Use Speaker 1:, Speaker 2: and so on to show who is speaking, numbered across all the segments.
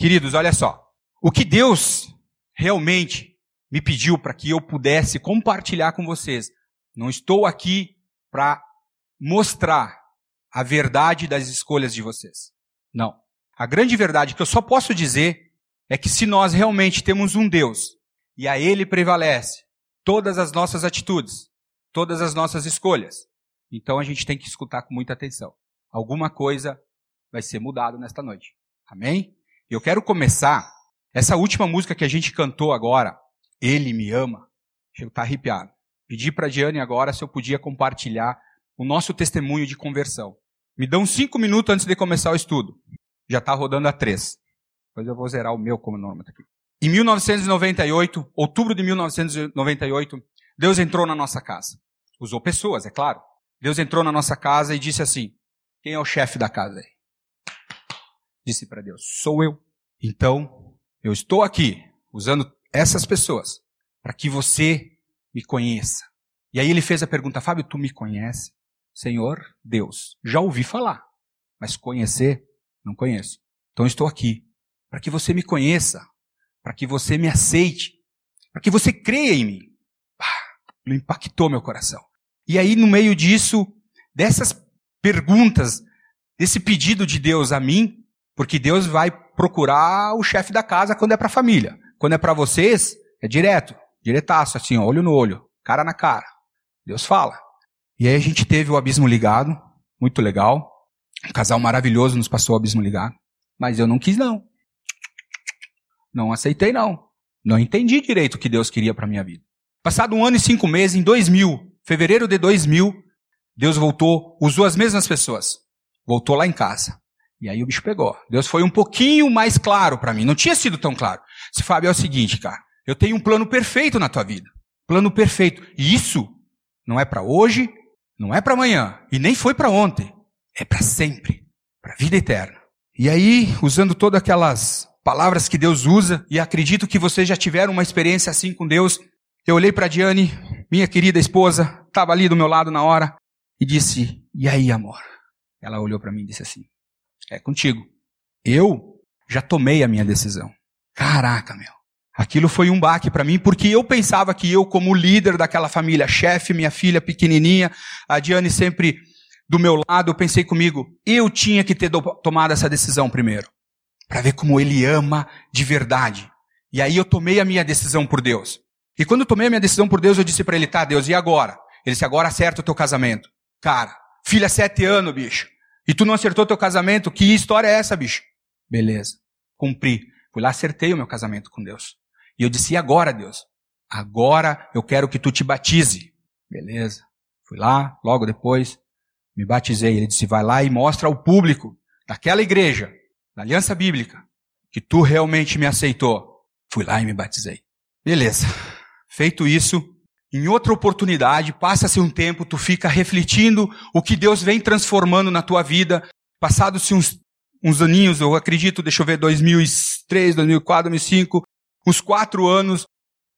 Speaker 1: Queridos, olha só. O que Deus realmente me pediu para que eu pudesse compartilhar com vocês. Não estou aqui para mostrar a verdade das escolhas de vocês. Não. A grande verdade que eu só posso dizer é que se nós realmente temos um Deus e a Ele prevalece todas as nossas atitudes, todas as nossas escolhas, então a gente tem que escutar com muita atenção. Alguma coisa vai ser mudado nesta noite. Amém? Eu quero começar essa última música que a gente cantou agora, Ele me ama. Chego estar arrepiado. Pedi para a Diane agora se eu podia compartilhar o nosso testemunho de conversão. Me dão cinco minutos antes de começar o estudo. Já está rodando a três. Depois eu vou zerar o meu como norma aqui. Em 1998, outubro de 1998, Deus entrou na nossa casa. Usou pessoas, é claro. Deus entrou na nossa casa e disse assim: Quem é o chefe da casa aí? Disse para Deus: Sou eu. Então, eu estou aqui usando essas pessoas para que você me conheça. E aí ele fez a pergunta, Fábio, tu me conhece? Senhor, Deus, já ouvi falar, mas conhecer, não conheço. Então estou aqui para que você me conheça, para que você me aceite, para que você creia em mim. Ah, impactou meu coração. E aí, no meio disso, dessas perguntas, desse pedido de Deus a mim, porque Deus vai procurar o chefe da casa quando é para a família. Quando é para vocês, é direto. Diretaço, assim, olho no olho, cara na cara. Deus fala. E aí a gente teve o abismo ligado, muito legal. Um casal maravilhoso nos passou o abismo ligado. Mas eu não quis, não. Não aceitei, não. Não entendi direito o que Deus queria para minha vida. Passado um ano e cinco meses, em 2000, fevereiro de 2000, Deus voltou, usou as mesmas pessoas. Voltou lá em casa. E aí o bicho pegou. Deus foi um pouquinho mais claro para mim. Não tinha sido tão claro. Se Fábio é o seguinte, cara. Eu tenho um plano perfeito na tua vida. Plano perfeito. E isso não é para hoje, não é para amanhã e nem foi para ontem. É para sempre, para vida eterna. E aí, usando todas aquelas palavras que Deus usa, e acredito que vocês já tiveram uma experiência assim com Deus, eu olhei para Diane, minha querida esposa, estava ali do meu lado na hora, e disse: E aí, amor? Ela olhou para mim e disse assim: É contigo. Eu já tomei a minha decisão. Caraca, meu. Aquilo foi um baque para mim, porque eu pensava que eu, como líder daquela família, chefe, minha filha pequenininha, a Diane sempre do meu lado, eu pensei comigo, eu tinha que ter tomado essa decisão primeiro, para ver como ele ama de verdade. E aí eu tomei a minha decisão por Deus. E quando eu tomei a minha decisão por Deus, eu disse para ele, tá, Deus, e agora? Ele disse, agora acerta o teu casamento. Cara, filha, sete anos, bicho. E tu não acertou teu casamento? Que história é essa, bicho? Beleza. Cumpri. Fui lá, acertei o meu casamento com Deus. E eu disse: E agora, Deus? Agora eu quero que tu te batize. Beleza. Fui lá, logo depois, me batizei. Ele disse: Vai lá e mostra ao público daquela igreja, da Aliança Bíblica, que tu realmente me aceitou. Fui lá e me batizei. Beleza. Feito isso, em outra oportunidade, passa-se um tempo, tu fica refletindo o que Deus vem transformando na tua vida. Passados-se uns, uns aninhos, eu acredito, deixa eu ver, 2003, 2004, 2005, uns quatro anos,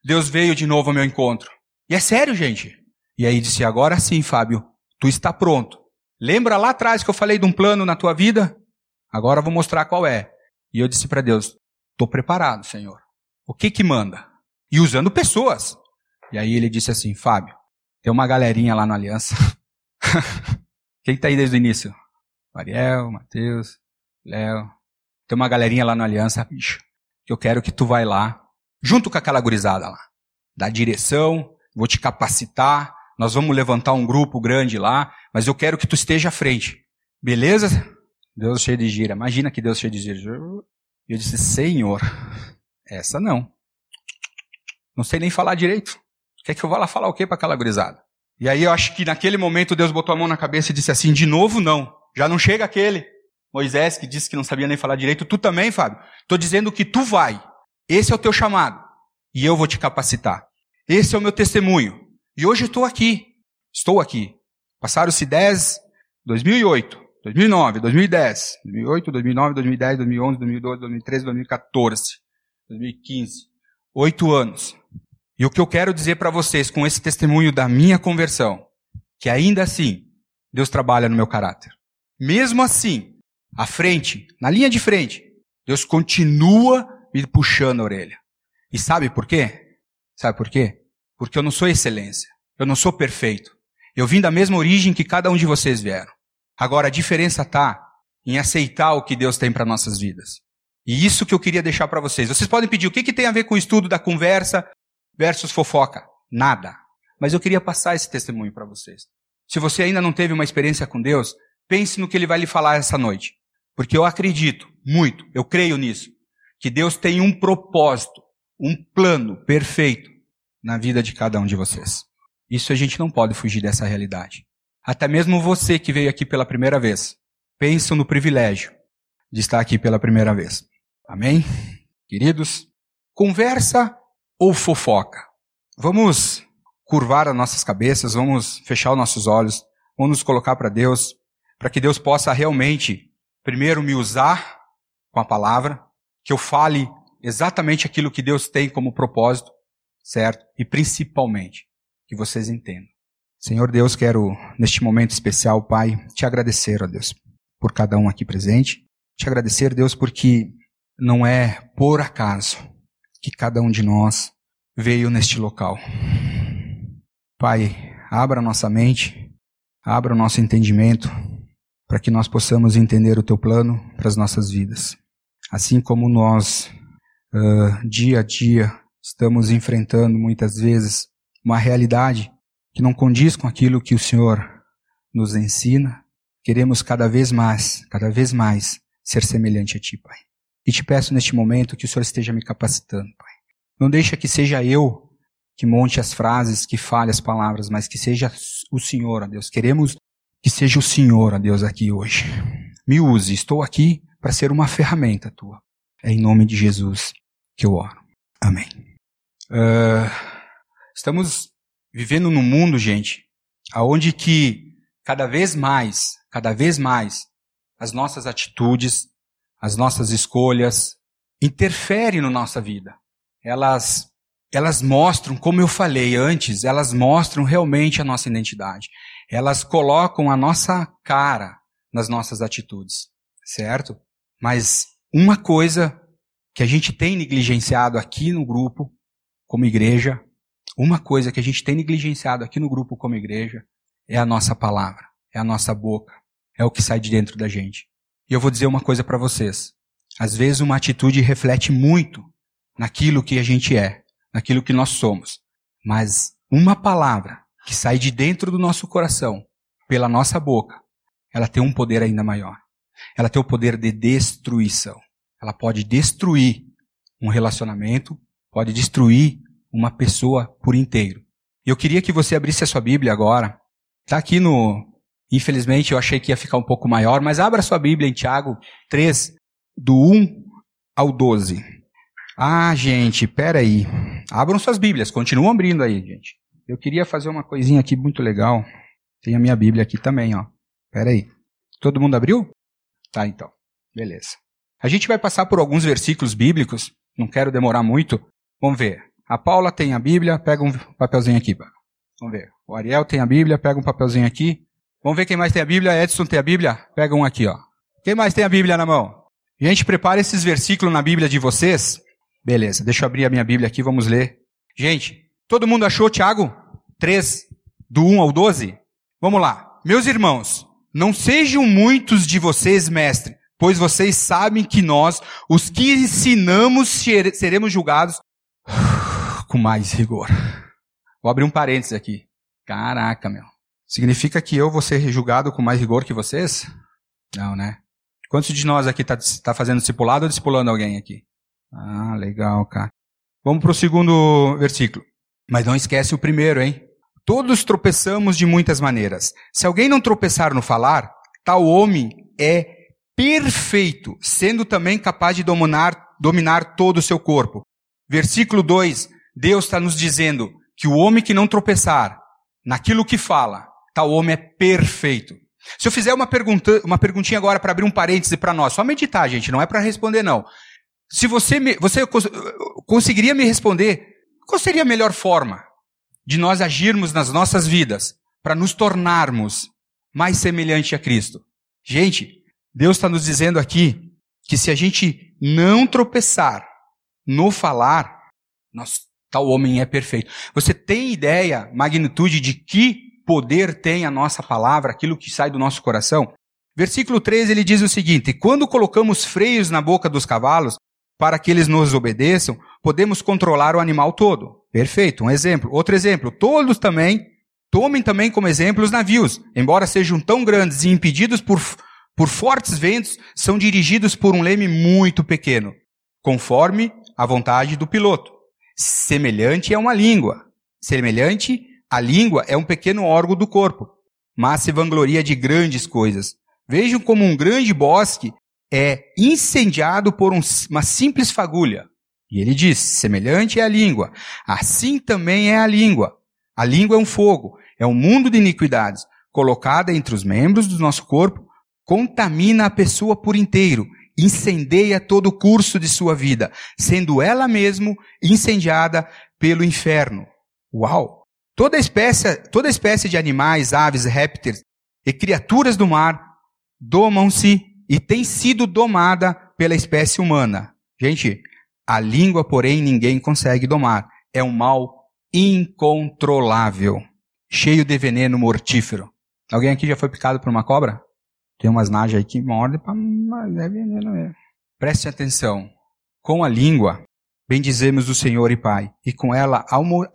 Speaker 1: Deus veio de novo ao meu encontro. E é sério, gente. E aí disse: Agora sim, Fábio, tu está pronto. Lembra lá atrás que eu falei de um plano na tua vida? Agora eu vou mostrar qual é. E eu disse para Deus: Estou preparado, Senhor. O que que manda? E usando pessoas. E aí ele disse assim: Fábio, tem uma galerinha lá no Aliança. Quem está aí desde o início? Mariel, Matheus, Léo. Tem uma galerinha lá no Aliança, bicho que eu quero que tu vai lá, junto com aquela gurizada lá. Dá direção, vou te capacitar, nós vamos levantar um grupo grande lá, mas eu quero que tu esteja à frente. Beleza? Deus cheio de gira. Imagina que Deus cheio de gira. Eu disse, Senhor, essa não. Não sei nem falar direito. Quer que eu vá lá falar o quê para aquela gurizada? E aí eu acho que naquele momento Deus botou a mão na cabeça e disse assim, de novo não. Já não chega aquele. Moisés, que disse que não sabia nem falar direito, tu também, Fábio. Estou dizendo que tu vai. Esse é o teu chamado. E eu vou te capacitar. Esse é o meu testemunho. E hoje estou aqui. Estou aqui. Passaram-se 10, 2008, 2009, 2010, 2008, 2009, 2010, 2011, 2012, 2013, 2014, 2015. Oito anos. E o que eu quero dizer para vocês com esse testemunho da minha conversão, que ainda assim, Deus trabalha no meu caráter. Mesmo assim, à frente, na linha de frente, Deus continua me puxando a orelha. E sabe por quê? Sabe por quê? Porque eu não sou excelência. Eu não sou perfeito. Eu vim da mesma origem que cada um de vocês vieram. Agora a diferença está em aceitar o que Deus tem para nossas vidas. E isso que eu queria deixar para vocês. Vocês podem pedir o que, que tem a ver com o estudo da conversa versus fofoca? Nada. Mas eu queria passar esse testemunho para vocês. Se você ainda não teve uma experiência com Deus, pense no que Ele vai lhe falar essa noite. Porque eu acredito muito, eu creio nisso, que Deus tem um propósito, um plano perfeito na vida de cada um de vocês. Isso a gente não pode fugir dessa realidade. Até mesmo você que veio aqui pela primeira vez, pensa no privilégio de estar aqui pela primeira vez. Amém? Queridos, conversa ou fofoca? Vamos curvar as nossas cabeças, vamos fechar os nossos olhos, vamos nos colocar para Deus, para que Deus possa realmente, primeiro, me usar com a palavra, que eu fale exatamente aquilo que Deus tem como propósito, certo? E principalmente, que vocês entendam. Senhor Deus, quero, neste momento especial, Pai, te agradecer, ó Deus, por cada um aqui presente. Te agradecer, Deus, porque não é por acaso que cada um de nós veio neste local. Pai, abra nossa mente, abra o nosso entendimento, para que nós possamos entender o teu plano para as nossas vidas. Assim como nós, uh, dia a dia, estamos enfrentando muitas vezes uma realidade que não condiz com aquilo que o Senhor nos ensina, queremos cada vez mais, cada vez mais ser semelhante a Ti, Pai. E te peço neste momento que o Senhor esteja me capacitando, Pai. Não deixa que seja eu que monte as frases, que fale as palavras, mas que seja o Senhor, ó Deus. Queremos que seja o Senhor, ó Deus, aqui hoje. Me use, estou aqui para ser uma ferramenta tua. É em nome de Jesus que eu oro. Amém. Uh, estamos vivendo num mundo, gente, aonde que cada vez mais, cada vez mais, as nossas atitudes, as nossas escolhas interferem na nossa vida. Elas elas mostram, como eu falei antes, elas mostram realmente a nossa identidade. Elas colocam a nossa cara nas nossas atitudes, certo? Mas uma coisa que a gente tem negligenciado aqui no grupo, como igreja, uma coisa que a gente tem negligenciado aqui no grupo como igreja, é a nossa palavra, é a nossa boca, é o que sai de dentro da gente. E eu vou dizer uma coisa para vocês. Às vezes uma atitude reflete muito naquilo que a gente é, naquilo que nós somos. Mas uma palavra que sai de dentro do nosso coração, pela nossa boca, ela tem um poder ainda maior. Ela tem o poder de destruição. Ela pode destruir um relacionamento, pode destruir uma pessoa por inteiro. Eu queria que você abrisse a sua Bíblia agora. Está aqui no. Infelizmente eu achei que ia ficar um pouco maior, mas abra sua Bíblia em Tiago 3, do 1 ao 12. Ah, gente, peraí. Abram suas Bíblias, continuam abrindo aí, gente. Eu queria fazer uma coisinha aqui muito legal. Tem a minha Bíblia aqui também, ó. Peraí. Todo mundo abriu? Tá, então. Beleza. A gente vai passar por alguns versículos bíblicos. Não quero demorar muito. Vamos ver. A Paula tem a Bíblia, pega um papelzinho aqui. Vamos ver. O Ariel tem a Bíblia, pega um papelzinho aqui. Vamos ver quem mais tem a Bíblia. Edson tem a Bíblia? Pega um aqui, ó. Quem mais tem a Bíblia na mão? Gente, prepare esses versículos na Bíblia de vocês Beleza, deixa eu abrir a minha Bíblia aqui, vamos ler. Gente, todo mundo achou Tiago 3, do 1 ao 12? Vamos lá. Meus irmãos, não sejam muitos de vocês, mestre, pois vocês sabem que nós, os que ensinamos, seremos julgados com mais rigor. Vou abrir um parênteses aqui. Caraca, meu. Significa que eu vou ser julgado com mais rigor que vocês? Não, né? Quantos de nós aqui está tá fazendo discipulado ou discipulando alguém aqui? Ah, legal, cara. Vamos para o segundo versículo. Mas não esquece o primeiro, hein? Todos tropeçamos de muitas maneiras. Se alguém não tropeçar no falar, tal homem é perfeito, sendo também capaz de dominar, dominar todo o seu corpo. Versículo 2, Deus está nos dizendo que o homem que não tropeçar naquilo que fala, tal homem é perfeito. Se eu fizer uma, pergunta, uma perguntinha agora para abrir um parêntese para nós, só meditar, gente, não é para responder não. Se você, me, você conseguiria me responder, qual seria a melhor forma de nós agirmos nas nossas vidas para nos tornarmos mais semelhante a Cristo? Gente, Deus está nos dizendo aqui que se a gente não tropeçar no falar, nossa, tal homem é perfeito. Você tem ideia, magnitude de que poder tem a nossa palavra, aquilo que sai do nosso coração? Versículo 13 ele diz o seguinte: Quando colocamos freios na boca dos cavalos para que eles nos obedeçam, podemos controlar o animal todo. Perfeito, um exemplo. Outro exemplo, todos também, tomem também como exemplo os navios, embora sejam tão grandes e impedidos por, por fortes ventos, são dirigidos por um leme muito pequeno, conforme a vontade do piloto. Semelhante é uma língua. Semelhante, a língua é um pequeno órgão do corpo, mas se vangloria de grandes coisas. Vejam como um grande bosque é incendiado por um, uma simples fagulha. E ele diz: semelhante é a língua, assim também é a língua. A língua é um fogo, é um mundo de iniquidades, colocada entre os membros do nosso corpo, contamina a pessoa por inteiro, incendeia todo o curso de sua vida, sendo ela mesmo incendiada pelo inferno. Uau! Toda espécie, toda espécie de animais, aves, répteis e criaturas do mar domam-se e tem sido domada pela espécie humana. Gente, a língua, porém, ninguém consegue domar. É um mal incontrolável, cheio de veneno mortífero. Alguém aqui já foi picado por uma cobra? Tem umas najas aí que mordem, mas é veneno mesmo. Preste atenção. Com a língua, bendizemos o Senhor e Pai, e com ela alma,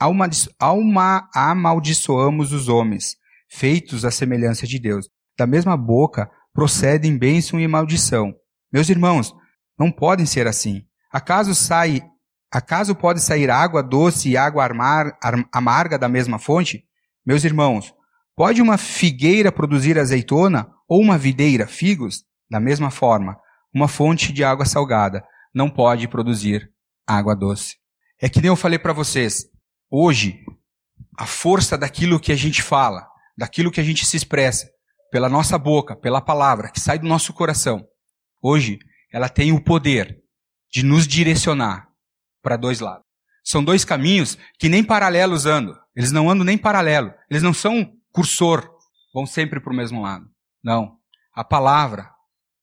Speaker 1: alma, amaldiçoamos os homens, feitos à semelhança de Deus. Da mesma boca procedem bênção e maldição. Meus irmãos, não podem ser assim. Acaso sai, acaso pode sair água doce e água amarga da mesma fonte? Meus irmãos, pode uma figueira produzir azeitona ou uma videira figos? Da mesma forma, uma fonte de água salgada não pode produzir água doce. É que nem eu falei para vocês, hoje, a força daquilo que a gente fala, daquilo que a gente se expressa, pela nossa boca, pela palavra que sai do nosso coração, hoje, ela tem o poder de nos direcionar para dois lados. São dois caminhos que nem paralelos andam. Eles não andam nem paralelo. Eles não são cursor, vão sempre para o mesmo lado. Não. A palavra,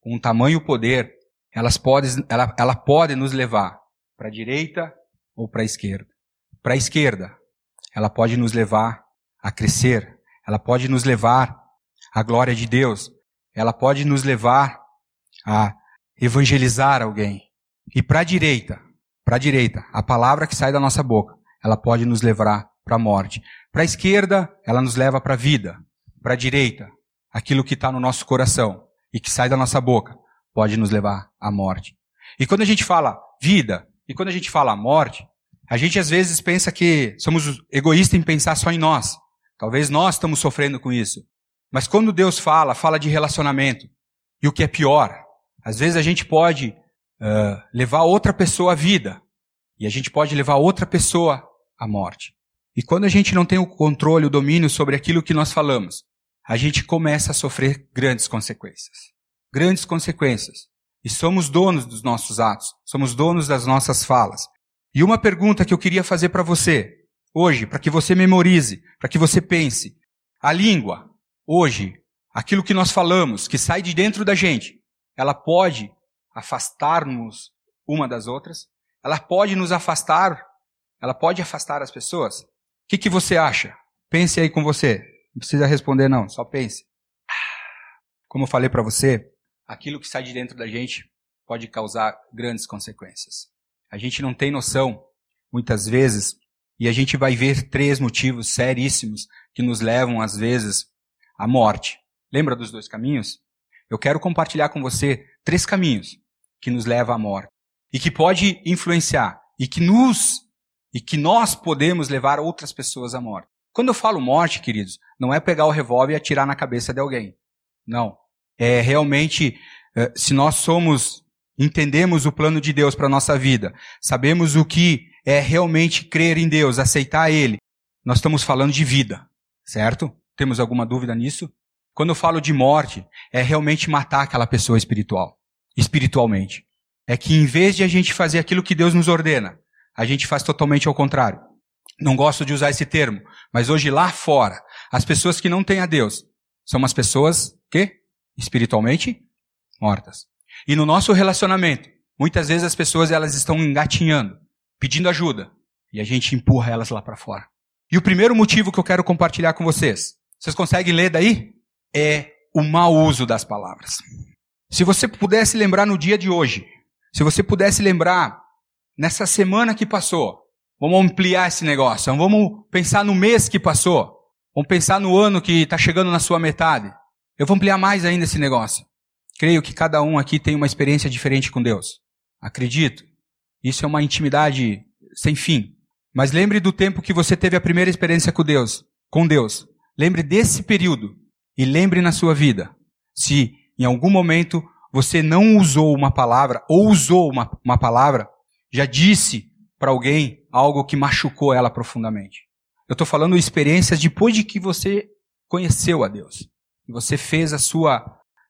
Speaker 1: com tamanho e poder, elas pode, ela, ela pode nos levar para a direita ou para a esquerda. Para a esquerda, ela pode nos levar a crescer. Ela pode nos levar à glória de Deus. Ela pode nos levar a evangelizar alguém. E para a direita, para a direita, a palavra que sai da nossa boca, ela pode nos levar para a morte. Para a esquerda, ela nos leva para a vida. Para a direita, aquilo que está no nosso coração e que sai da nossa boca, pode nos levar à morte. E quando a gente fala vida, e quando a gente fala morte, a gente às vezes pensa que somos egoístas em pensar só em nós. Talvez nós estamos sofrendo com isso. Mas quando Deus fala, fala de relacionamento. E o que é pior, às vezes a gente pode uh, levar outra pessoa à vida. E a gente pode levar outra pessoa à morte. E quando a gente não tem o controle, o domínio sobre aquilo que nós falamos, a gente começa a sofrer grandes consequências. Grandes consequências. E somos donos dos nossos atos, somos donos das nossas falas. E uma pergunta que eu queria fazer para você, hoje, para que você memorize, para que você pense. A língua, hoje, aquilo que nós falamos, que sai de dentro da gente, ela pode afastar-nos uma das outras, ela pode nos afastar, ela pode afastar as pessoas. O que, que você acha? Pense aí com você. Não precisa responder, não, só pense. Como eu falei para você, aquilo que sai de dentro da gente pode causar grandes consequências. A gente não tem noção, muitas vezes, e a gente vai ver três motivos seríssimos que nos levam, às vezes, à morte. Lembra dos dois caminhos? Eu quero compartilhar com você três caminhos que nos leva à morte e que pode influenciar e que nos e que nós podemos levar outras pessoas à morte. Quando eu falo morte, queridos, não é pegar o revólver e atirar na cabeça de alguém. Não. É realmente eh, se nós somos entendemos o plano de Deus para nossa vida, sabemos o que é realmente crer em Deus, aceitar ele, nós estamos falando de vida, certo? Temos alguma dúvida nisso? Quando eu falo de morte, é realmente matar aquela pessoa espiritual espiritualmente. É que em vez de a gente fazer aquilo que Deus nos ordena, a gente faz totalmente ao contrário. Não gosto de usar esse termo, mas hoje lá fora, as pessoas que não têm a Deus são as pessoas que espiritualmente mortas. E no nosso relacionamento, muitas vezes as pessoas elas estão engatinhando, pedindo ajuda, e a gente empurra elas lá para fora. E o primeiro motivo que eu quero compartilhar com vocês, vocês conseguem ler daí? É o mau uso das palavras. Se você pudesse lembrar no dia de hoje, se você pudesse lembrar nessa semana que passou, vamos ampliar esse negócio, vamos pensar no mês que passou, vamos pensar no ano que está chegando na sua metade. Eu vou ampliar mais ainda esse negócio. Creio que cada um aqui tem uma experiência diferente com Deus. Acredito. Isso é uma intimidade sem fim. Mas lembre do tempo que você teve a primeira experiência com Deus, com Deus. Lembre desse período e lembre na sua vida se em algum momento você não usou uma palavra ou usou uma, uma palavra, já disse para alguém algo que machucou ela profundamente. Eu estou falando experiências depois de que você conheceu a Deus você fez a sua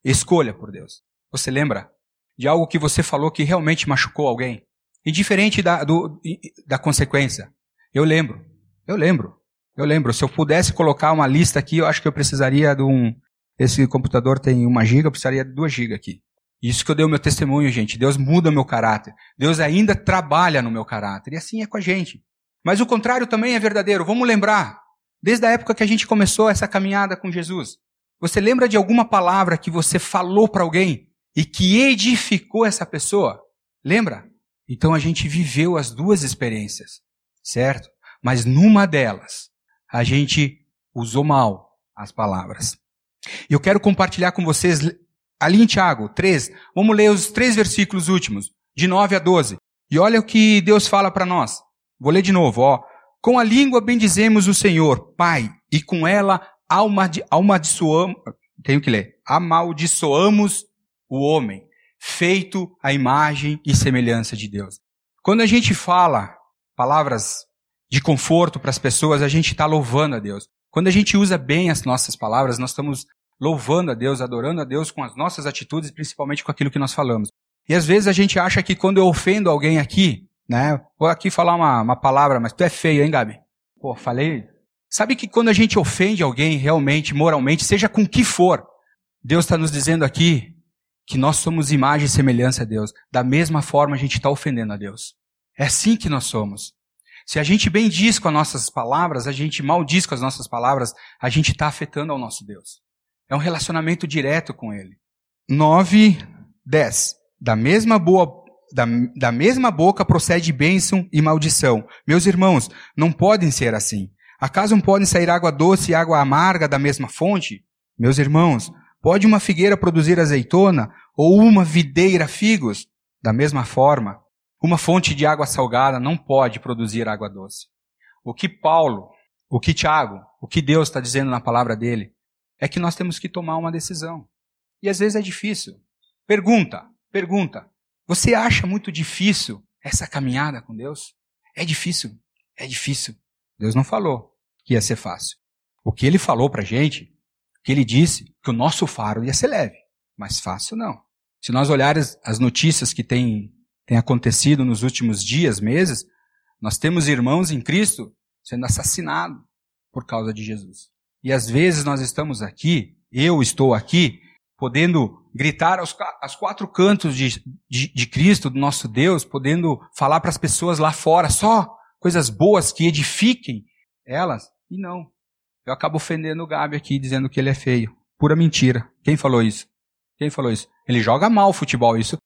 Speaker 1: escolha por Deus. Você lembra de algo que você falou que realmente machucou alguém? Indiferente da, do, da consequência. Eu lembro. Eu lembro. Eu lembro. Se eu pudesse colocar uma lista aqui, eu acho que eu precisaria de um. Esse computador tem uma giga, eu precisaria de duas gigas aqui. Isso que eu dei o meu testemunho, gente. Deus muda meu caráter. Deus ainda trabalha no meu caráter. E assim é com a gente. Mas o contrário também é verdadeiro. Vamos lembrar. Desde a época que a gente começou essa caminhada com Jesus. Você lembra de alguma palavra que você falou para alguém e que edificou essa pessoa? Lembra? Então a gente viveu as duas experiências, certo? Mas numa delas, a gente usou mal as palavras. Eu quero compartilhar com vocês, ali em Tiago 3, vamos ler os três versículos últimos, de 9 a 12. E olha o que Deus fala para nós. Vou ler de novo, ó. Com a língua bendizemos o Senhor, Pai, e com ela amaldiçoamos, tenho que ler, amaldiçoamos o homem, feito a imagem e semelhança de Deus. Quando a gente fala palavras de conforto para as pessoas, a gente está louvando a Deus. Quando a gente usa bem as nossas palavras, nós estamos louvando a Deus, adorando a Deus com as nossas atitudes, principalmente com aquilo que nós falamos. E às vezes a gente acha que quando eu ofendo alguém aqui, né, vou aqui falar uma, uma palavra, mas tu é feio, hein, Gabi? Pô, falei. Sabe que quando a gente ofende alguém realmente, moralmente, seja com que for, Deus está nos dizendo aqui que nós somos imagem e semelhança a Deus. Da mesma forma a gente está ofendendo a Deus. É assim que nós somos. Se a gente bem diz com as nossas palavras, a gente mal diz com as nossas palavras, a gente está afetando ao nosso Deus. É um relacionamento direto com Ele. 9, 10. Da mesma boa da, da mesma boca procede bênção e maldição. Meus irmãos, não podem ser assim. Acaso não podem sair água doce e água amarga da mesma fonte? Meus irmãos, Pode uma figueira produzir azeitona ou uma videira figos? Da mesma forma, uma fonte de água salgada não pode produzir água doce. O que Paulo, o que Tiago, o que Deus está dizendo na palavra dele, é que nós temos que tomar uma decisão. E às vezes é difícil. Pergunta, pergunta. Você acha muito difícil essa caminhada com Deus? É difícil, é difícil. Deus não falou que ia ser fácil. O que ele falou para gente que ele disse que o nosso faro ia ser leve, mas fácil não. Se nós olharmos as notícias que têm, têm acontecido nos últimos dias, meses, nós temos irmãos em Cristo sendo assassinados por causa de Jesus. E às vezes nós estamos aqui, eu estou aqui, podendo gritar aos, aos quatro cantos de, de, de Cristo, do nosso Deus, podendo falar para as pessoas lá fora só coisas boas que edifiquem elas, e não. Eu acabo ofendendo o Gabi aqui, dizendo que ele é feio. Pura mentira. Quem falou isso? Quem falou isso? Ele joga mal o futebol, isso.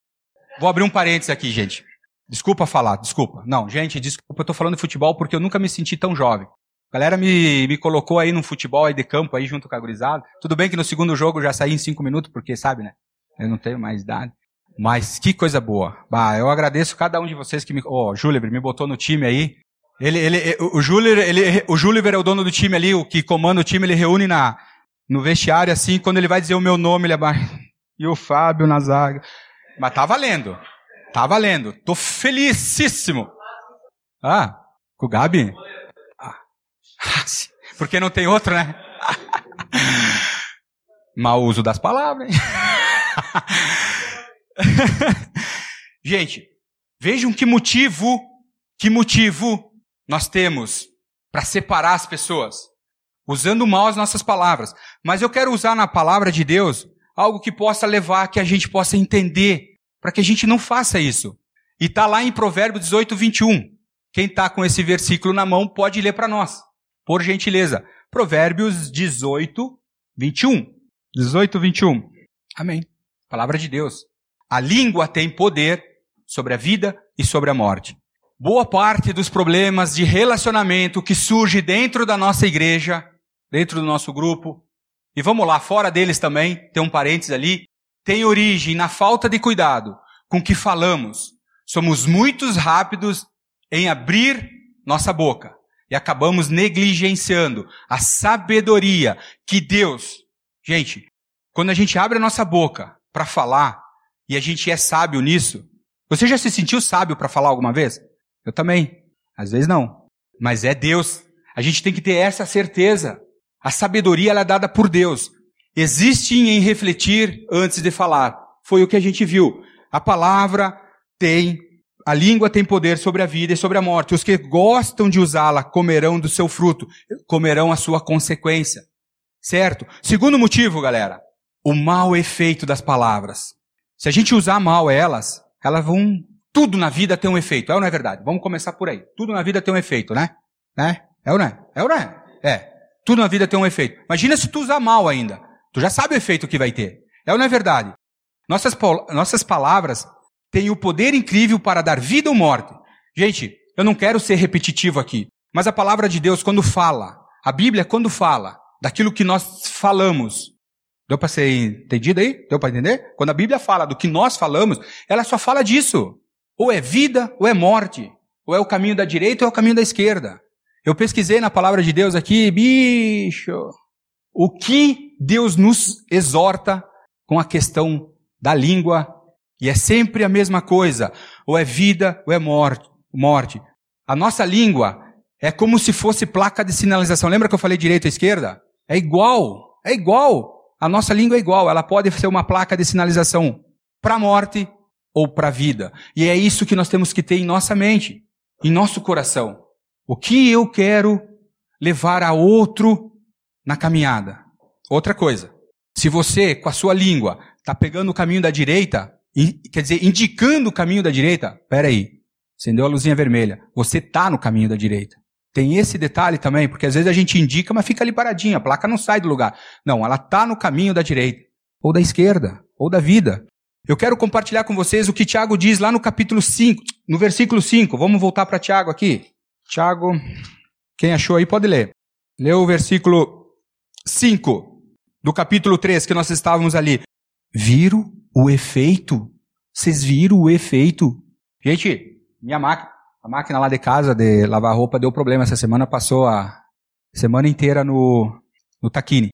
Speaker 1: Vou abrir um parênteses aqui, gente. Desculpa falar, desculpa. Não, gente, desculpa, eu tô falando de futebol porque eu nunca me senti tão jovem. A galera me, me colocou aí num futebol aí de campo aí junto com a gurizada. Tudo bem que no segundo jogo eu já saí em cinco minutos, porque sabe, né? Eu não tenho mais idade. Mas que coisa boa. Bah, eu agradeço cada um de vocês que me. Ó, oh, Júlio me botou no time aí. Ele, ele, o Júlio, ele, o Júlio é o dono do time ali, o que comanda o time, ele reúne na, no vestiário assim, quando ele vai dizer o meu nome, ele abaixa. E o Fábio na zaga. Mas tá valendo. Tá valendo. Tô felicíssimo. Ah, com o Gabi? Ah, porque não tem outro, né? Mau uso das palavras? Gente, vejam que motivo, que motivo nós temos para separar as pessoas, usando mal as nossas palavras. Mas eu quero usar na palavra de Deus algo que possa levar, que a gente possa entender, para que a gente não faça isso. E está lá em Provérbios 18, 21. Quem está com esse versículo na mão pode ler para nós, por gentileza. Provérbios 18, 21. 18, 21. Amém. Palavra de Deus. A língua tem poder sobre a vida e sobre a morte. Boa parte dos problemas de relacionamento que surge dentro da nossa igreja, dentro do nosso grupo, e vamos lá, fora deles também, tem um parênteses ali, tem origem na falta de cuidado com que falamos. Somos muito rápidos em abrir nossa boca e acabamos negligenciando a sabedoria que Deus, gente, quando a gente abre a nossa boca para falar e a gente é sábio nisso, você já se sentiu sábio para falar alguma vez? Eu também. Às vezes não. Mas é Deus. A gente tem que ter essa certeza. A sabedoria é dada por Deus. Existe em refletir antes de falar. Foi o que a gente viu. A palavra tem, a língua tem poder sobre a vida e sobre a morte. Os que gostam de usá-la comerão do seu fruto, comerão a sua consequência. Certo? Segundo motivo, galera, o mau efeito das palavras. Se a gente usar mal elas, elas vão. Tudo na vida tem um efeito, é ou não é verdade? Vamos começar por aí. Tudo na vida tem um efeito, né? Né? É ou não é? É ou não é? É. Tudo na vida tem um efeito. Imagina se tu usar mal ainda. Tu já sabe o efeito que vai ter. É ou não é verdade? Nossas, nossas palavras têm o poder incrível para dar vida ou morte. Gente, eu não quero ser repetitivo aqui, mas a palavra de Deus, quando fala, a Bíblia, quando fala daquilo que nós falamos, Deu para ser entendido aí? Deu para entender? Quando a Bíblia fala do que nós falamos, ela só fala disso. Ou é vida ou é morte. Ou é o caminho da direita ou é o caminho da esquerda. Eu pesquisei na palavra de Deus aqui, bicho. O que Deus nos exorta com a questão da língua. E é sempre a mesma coisa. Ou é vida ou é morte. morte. A nossa língua é como se fosse placa de sinalização. Lembra que eu falei direita e esquerda? É igual. É igual. A nossa língua é igual, ela pode ser uma placa de sinalização para a morte ou para a vida. E é isso que nós temos que ter em nossa mente, em nosso coração. O que eu quero levar a outro na caminhada? Outra coisa, se você, com a sua língua, está pegando o caminho da direita, quer dizer, indicando o caminho da direita, peraí, acendeu a luzinha vermelha, você está no caminho da direita. Tem esse detalhe também, porque às vezes a gente indica, mas fica ali paradinha, a placa não sai do lugar. Não, ela está no caminho da direita, ou da esquerda, ou da vida. Eu quero compartilhar com vocês o que Tiago diz lá no capítulo 5, no versículo 5. Vamos voltar para Tiago aqui. Tiago, quem achou aí pode ler. Leu o versículo 5 do capítulo 3 que nós estávamos ali. Viram o efeito? Vocês viram o efeito? Gente, minha máquina. A máquina lá de casa de lavar roupa deu problema essa semana, passou a semana inteira no, no taquine.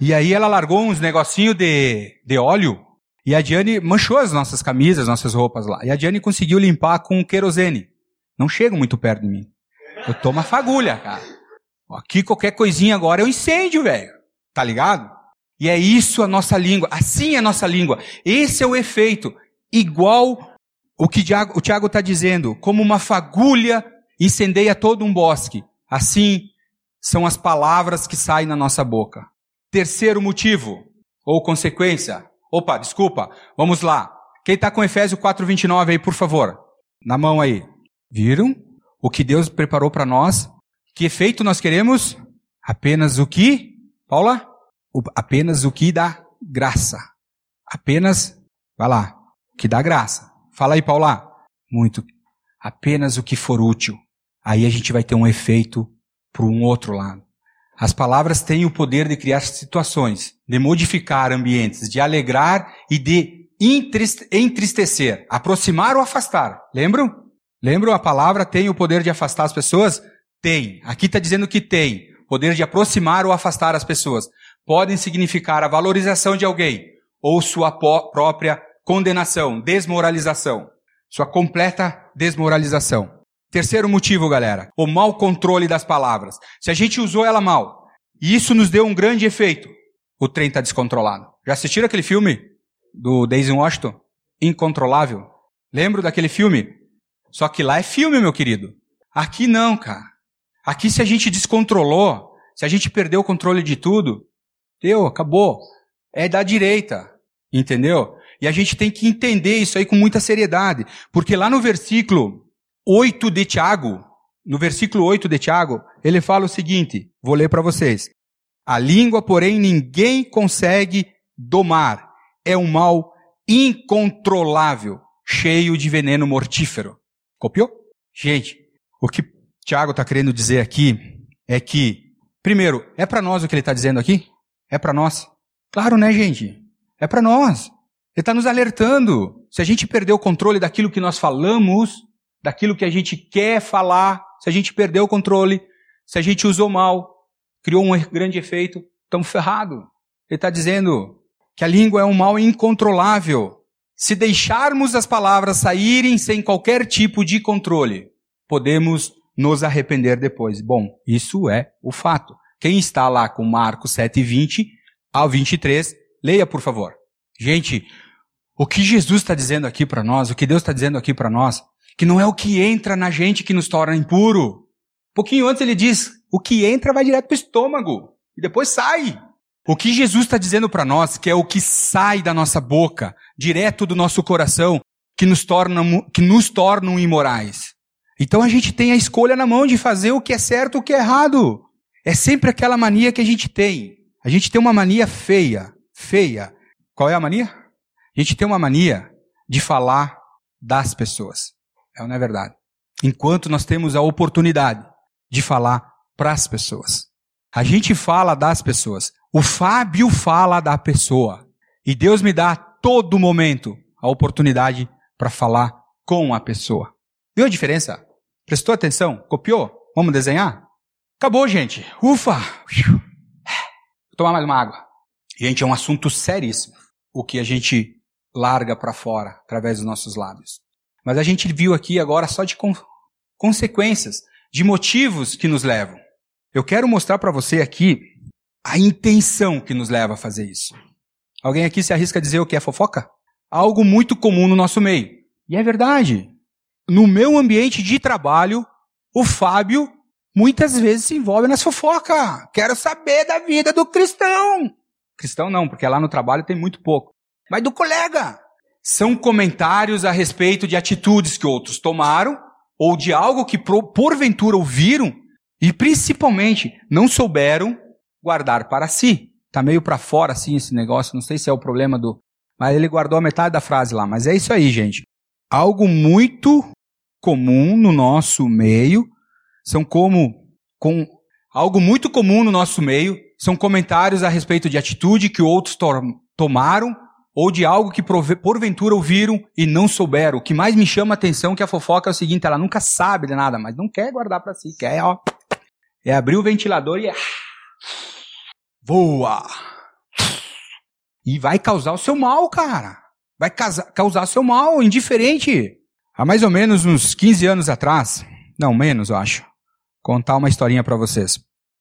Speaker 1: E aí ela largou uns negocinho de, de óleo e a Diane manchou as nossas camisas, nossas roupas lá. E a Diane conseguiu limpar com querosene. Não chega muito perto de mim. Eu tomo uma fagulha, cara. Aqui qualquer coisinha agora é um incêndio, velho. Tá ligado? E é isso a nossa língua. Assim é a nossa língua. Esse é o efeito. Igual o que o Tiago está dizendo, como uma fagulha incendeia todo um bosque. Assim são as palavras que saem na nossa boca. Terceiro motivo, ou consequência. Opa, desculpa. Vamos lá. Quem está com Efésio 4,29 aí, por favor? Na mão aí. Viram? O que Deus preparou para nós? Que efeito nós queremos? Apenas o que? Paula? O, apenas o que dá graça. Apenas, vai lá, o que dá graça. Fala aí, Paula. Muito. Apenas o que for útil. Aí a gente vai ter um efeito para um outro lado. As palavras têm o poder de criar situações, de modificar ambientes, de alegrar e de entristecer, aproximar ou afastar. Lembram? Lembram? A palavra tem o poder de afastar as pessoas? Tem. Aqui está dizendo que tem. Poder de aproximar ou afastar as pessoas. Podem significar a valorização de alguém ou sua própria condenação, desmoralização. Sua completa desmoralização. Terceiro motivo, galera, o mau controle das palavras. Se a gente usou ela mal, e isso nos deu um grande efeito, o trem está descontrolado. Já assistiram aquele filme do Daisy Washington? Incontrolável. Lembro daquele filme? Só que lá é filme, meu querido. Aqui não, cara. Aqui se a gente descontrolou, se a gente perdeu o controle de tudo, deu, acabou. É da direita. Entendeu? E a gente tem que entender isso aí com muita seriedade. Porque lá no versículo 8 de Tiago, no versículo 8 de Tiago, ele fala o seguinte, vou ler para vocês. A língua, porém, ninguém consegue domar. É um mal incontrolável, cheio de veneno mortífero. Copiou? Gente, o que Tiago está querendo dizer aqui é que, primeiro, é para nós o que ele está dizendo aqui? É para nós? Claro, né, gente? É para nós. Ele está nos alertando. Se a gente perder o controle daquilo que nós falamos, daquilo que a gente quer falar, se a gente perdeu o controle, se a gente usou mal, criou um grande efeito, estamos ferrados. Ele está dizendo que a língua é um mal incontrolável. Se deixarmos as palavras saírem sem qualquer tipo de controle, podemos nos arrepender depois. Bom, isso é o fato. Quem está lá com Marcos 7, 20 ao 23, leia por favor. Gente, o que Jesus está dizendo aqui para nós, o que Deus está dizendo aqui para nós, que não é o que entra na gente que nos torna impuro. Um pouquinho antes ele diz, o que entra vai direto para o estômago e depois sai. O que Jesus está dizendo para nós, que é o que sai da nossa boca, direto do nosso coração, que nos torna, que nos tornam imorais. Então a gente tem a escolha na mão de fazer o que é certo e o que é errado. É sempre aquela mania que a gente tem. A gente tem uma mania feia, feia. Qual é a mania? A gente tem uma mania de falar das pessoas. É ou não é verdade? Enquanto nós temos a oportunidade de falar para as pessoas. A gente fala das pessoas. O Fábio fala da pessoa. E Deus me dá a todo momento a oportunidade para falar com a pessoa. Viu a diferença? Prestou atenção? Copiou? Vamos desenhar? Acabou, gente. Ufa! Vou tomar mais uma água. Gente, é um assunto seríssimo. O que a gente larga para fora através dos nossos lábios. Mas a gente viu aqui agora só de con consequências, de motivos que nos levam. Eu quero mostrar para você aqui a intenção que nos leva a fazer isso. Alguém aqui se arrisca a dizer o que é fofoca? Algo muito comum no nosso meio. E é verdade no meu ambiente de trabalho, o Fábio muitas vezes se envolve nas fofocas. Quero saber da vida do cristão. Cristão não, porque lá no trabalho tem muito pouco. Mas do colega. São comentários a respeito de atitudes que outros tomaram ou de algo que porventura ouviram e principalmente não souberam guardar para si. Tá meio para fora assim esse negócio, não sei se é o problema do, mas ele guardou a metade da frase lá, mas é isso aí, gente. Algo muito comum no nosso meio, são como com algo muito comum no nosso meio, são comentários a respeito de atitude que outros to tomaram ou de algo que porventura ouviram e não souberam. O que mais me chama a atenção é que a fofoca é o seguinte, ela nunca sabe de nada, mas não quer guardar para si, quer ó, é abrir o ventilador e é voa. E vai causar o seu mal, cara. Vai causar o seu mal, indiferente. Há mais ou menos uns 15 anos atrás, não menos, eu acho, contar uma historinha para vocês.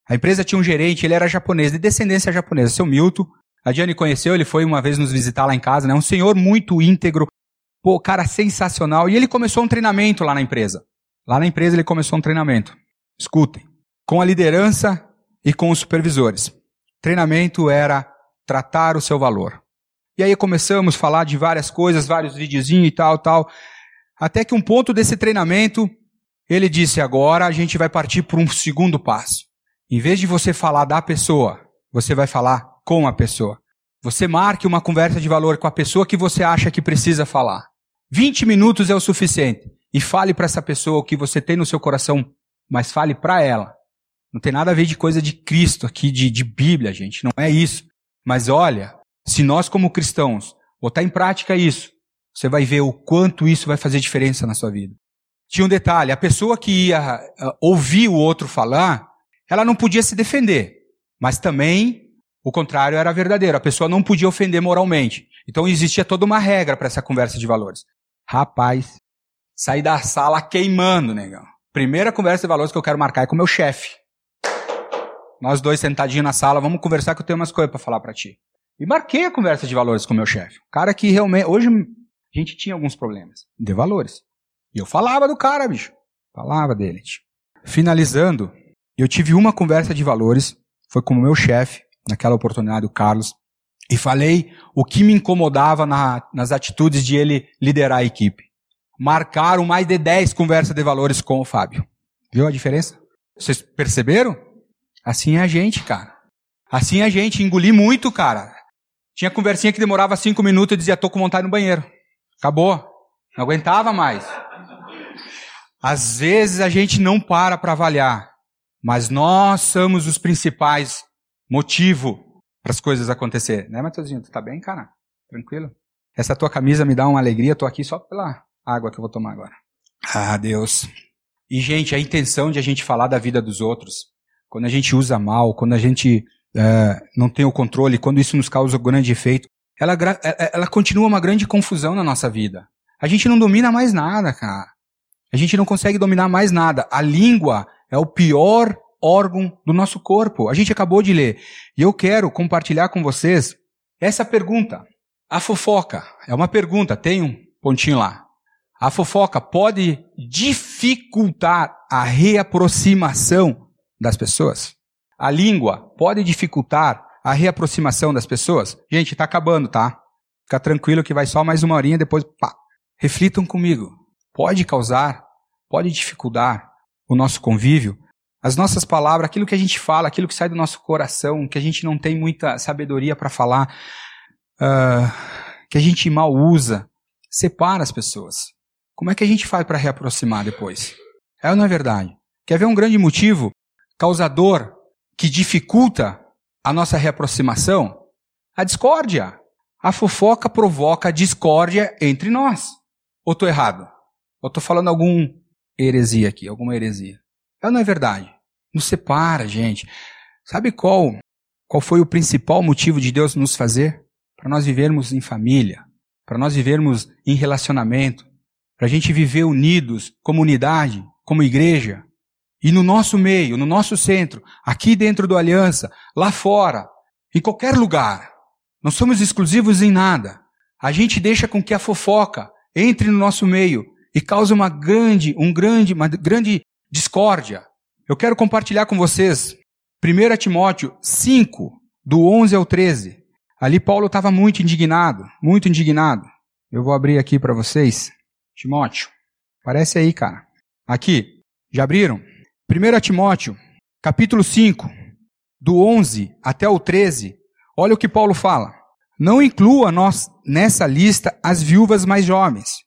Speaker 1: A empresa tinha um gerente, ele era japonês, de descendência japonesa, seu Milton. A Diane conheceu, ele foi uma vez nos visitar lá em casa, né? Um senhor muito íntegro, pô, cara sensacional. E ele começou um treinamento lá na empresa. Lá na empresa ele começou um treinamento. Escutem. Com a liderança e com os supervisores. Treinamento era tratar o seu valor. E aí começamos a falar de várias coisas, vários videozinhos e tal, tal. Até que um ponto desse treinamento, ele disse: agora a gente vai partir para um segundo passo. Em vez de você falar da pessoa, você vai falar com a pessoa. Você marque uma conversa de valor com a pessoa que você acha que precisa falar. 20 minutos é o suficiente. E fale para essa pessoa o que você tem no seu coração, mas fale para ela. Não tem nada a ver de coisa de Cristo aqui, de, de Bíblia, gente. Não é isso. Mas olha, se nós como cristãos botar em prática isso, você vai ver o quanto isso vai fazer diferença na sua vida. Tinha um detalhe: a pessoa que ia uh, ouvir o outro falar, ela não podia se defender, mas também o contrário era verdadeiro. A pessoa não podia ofender moralmente. Então existia toda uma regra para essa conversa de valores. Rapaz, saí da sala queimando, negão. Primeira conversa de valores que eu quero marcar é com o meu chefe. Nós dois sentadinhos na sala, vamos conversar que eu tenho umas coisas para falar para ti. E marquei a conversa de valores com o meu chefe. Cara que realmente, hoje a gente tinha alguns problemas de valores. E eu falava do cara, bicho. Falava dele. Finalizando, eu tive uma conversa de valores, foi com o meu chefe, naquela oportunidade, o Carlos. e falei o que me incomodava na, nas atitudes de ele liderar a equipe. Marcaram mais de 10 conversas de valores com o Fábio. Viu a diferença? Vocês perceberam? Assim é a gente, cara. Assim é a gente. Engoli muito, cara. Tinha conversinha que demorava cinco minutos e dizia, tô com vontade no banheiro. Acabou. Não aguentava mais. Às vezes a gente não para para avaliar, mas nós somos os principais motivo para as coisas acontecerem. Né, Matheusinho? Tu tá bem, cara? Tranquilo? Essa tua camisa me dá uma alegria, tô aqui só pela água que eu vou tomar agora. Ah, Deus. E, gente, a intenção de a gente falar da vida dos outros, quando a gente usa mal, quando a gente uh, não tem o controle, quando isso nos causa grande efeito, ela, é, é, ela continua uma grande confusão na nossa vida. A gente não domina mais nada, cara. A gente não consegue dominar mais nada. A língua é o pior órgão do nosso corpo. A gente acabou de ler. E eu quero compartilhar com vocês essa pergunta. A fofoca é uma pergunta, tem um pontinho lá. A fofoca pode dificultar a reaproximação das pessoas? A língua pode dificultar a reaproximação das pessoas? Gente, está acabando, tá? Fica tranquilo que vai só mais uma horinha, depois, pá. Reflitam comigo. Pode causar, pode dificultar o nosso convívio? As nossas palavras, aquilo que a gente fala, aquilo que sai do nosso coração, que a gente não tem muita sabedoria para falar, uh, que a gente mal usa, separa as pessoas. Como é que a gente faz para reaproximar depois? É ou não é verdade? Quer ver um grande motivo causador que dificulta a nossa reaproximação? A discórdia. A fofoca provoca discórdia entre nós. Ou estou errado? Ou estou falando algum heresia aqui, alguma heresia? Ou não é verdade? Nos separa, gente. Sabe qual, qual foi o principal motivo de Deus nos fazer? Para nós vivermos em família, para nós vivermos em relacionamento, para a gente viver unidos, comunidade, como igreja. E no nosso meio, no nosso centro, aqui dentro do Aliança, lá fora, em qualquer lugar. Não somos exclusivos em nada. A gente deixa com que a fofoca entre no nosso meio e cause uma grande, um grande, uma grande discórdia. Eu quero compartilhar com vocês 1 Timóteo 5, do 11 ao 13. Ali Paulo estava muito indignado, muito indignado. Eu vou abrir aqui para vocês. Timóteo. Aparece aí, cara. Aqui. Já abriram? 1 Timóteo, capítulo 5, do 11 até o 13. Olha o que Paulo fala. Não inclua nós nessa lista as viúvas mais jovens,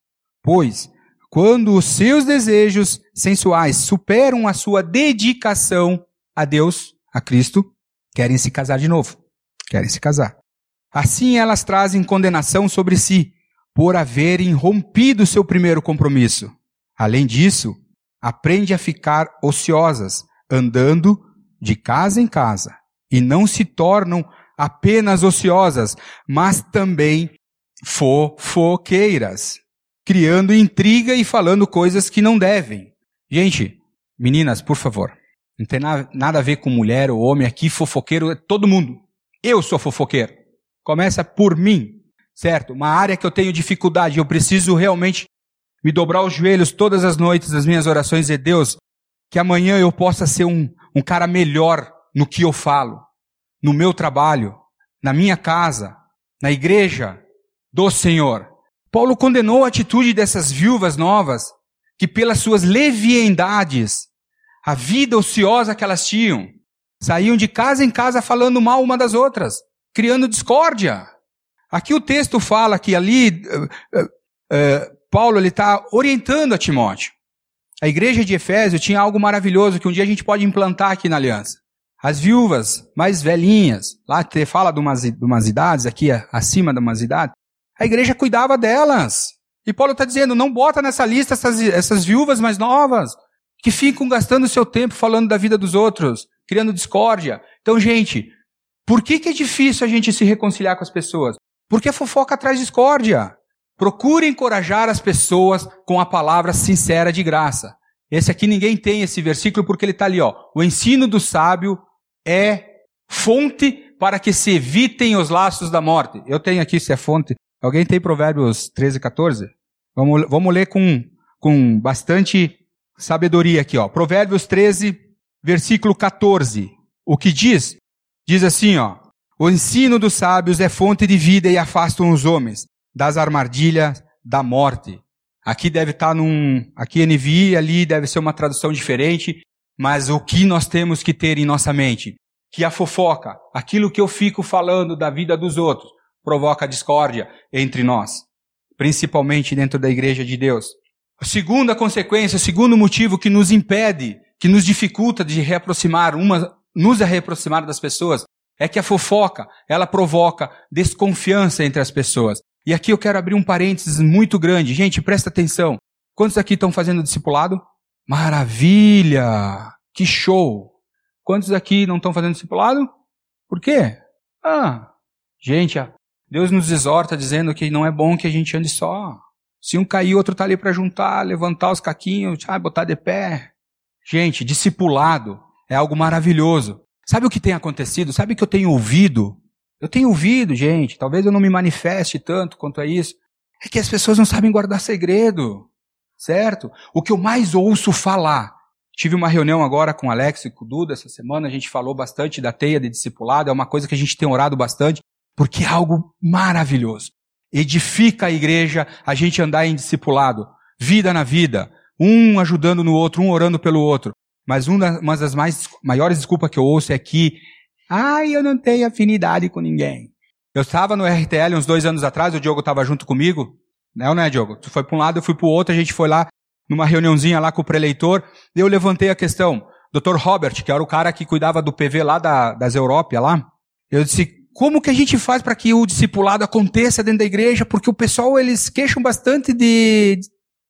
Speaker 1: pois quando os seus desejos sensuais superam a sua dedicação a Deus, a Cristo, querem se casar de novo. Querem se casar. Assim elas trazem condenação sobre si, por haverem rompido seu primeiro compromisso. Além disso, aprende a ficar ociosas, andando de casa em casa, e não se tornam apenas ociosas, mas também fofoqueiras, criando intriga e falando coisas que não devem. Gente, meninas, por favor, não tem nada a ver com mulher ou homem aqui, fofoqueiro é todo mundo. Eu sou fofoqueiro. Começa por mim certo? Uma área que eu tenho dificuldade, eu preciso realmente me dobrar os joelhos todas as noites das minhas orações e Deus, que amanhã eu possa ser um, um cara melhor no que eu falo, no meu trabalho, na minha casa, na igreja do Senhor. Paulo condenou a atitude dessas viúvas novas, que pelas suas leviandades, a vida ociosa que elas tinham, saíam de casa em casa falando mal uma das outras, criando discórdia. Aqui o texto fala que ali uh, uh, uh, Paulo ele está orientando a Timóteo. A igreja de Efésio tinha algo maravilhoso que um dia a gente pode implantar aqui na aliança. As viúvas mais velhinhas, lá te fala de umas, de umas idades, aqui acima de umas idades, a igreja cuidava delas. E Paulo está dizendo, não bota nessa lista essas, essas viúvas mais novas, que ficam gastando seu tempo falando da vida dos outros, criando discórdia. Então, gente, por que, que é difícil a gente se reconciliar com as pessoas? Porque a fofoca traz discórdia. Procure encorajar as pessoas com a palavra sincera de graça. Esse aqui ninguém tem esse versículo porque ele está ali, ó. O ensino do sábio é fonte para que se evitem os laços da morte. Eu tenho aqui se é fonte. Alguém tem Provérbios 13, 14? Vamos, vamos ler com, com bastante sabedoria aqui, ó. Provérbios 13, versículo 14. O que diz? Diz assim, ó. O ensino dos sábios é fonte de vida e afastam os homens das armadilhas da morte. Aqui deve estar num, aqui NVI, ali deve ser uma tradução diferente, mas o que nós temos que ter em nossa mente? Que a fofoca, aquilo que eu fico falando da vida dos outros, provoca discórdia entre nós, principalmente dentro da igreja de Deus. A segunda consequência, o segundo motivo que nos impede, que nos dificulta de reaproximar uma, nos reaproximar das pessoas, é que a fofoca, ela provoca desconfiança entre as pessoas. E aqui eu quero abrir um parênteses muito grande. Gente, presta atenção. Quantos aqui estão fazendo discipulado? Maravilha! Que show! Quantos aqui não estão fazendo discipulado? Por quê? Ah, gente, Deus nos exorta dizendo que não é bom que a gente ande só. Se um cair, outro está ali para juntar, levantar os caquinhos, ah, botar de pé. Gente, discipulado é algo maravilhoso. Sabe o que tem acontecido? Sabe o que eu tenho ouvido? Eu tenho ouvido, gente, talvez eu não me manifeste tanto quanto a isso. É que as pessoas não sabem guardar segredo, certo? O que eu mais ouço falar. Tive uma reunião agora com o Alex e com o Duda essa semana, a gente falou bastante da teia de discipulado, é uma coisa que a gente tem orado bastante, porque é algo maravilhoso. Edifica a igreja a gente andar em discipulado, vida na vida, um ajudando no outro, um orando pelo outro. Mas uma das mais, maiores desculpas que eu ouço é que, ai, eu não tenho afinidade com ninguém. Eu estava no RTL uns dois anos atrás, o Diogo estava junto comigo, né ou não é, Diogo? Tu foi para um lado, eu fui para o outro, a gente foi lá numa reuniãozinha lá com o preleitor, eu levantei a questão. Dr. Robert, que era o cara que cuidava do PV lá da, das Európia lá, eu disse, como que a gente faz para que o discipulado aconteça dentro da igreja? Porque o pessoal, eles queixam bastante de,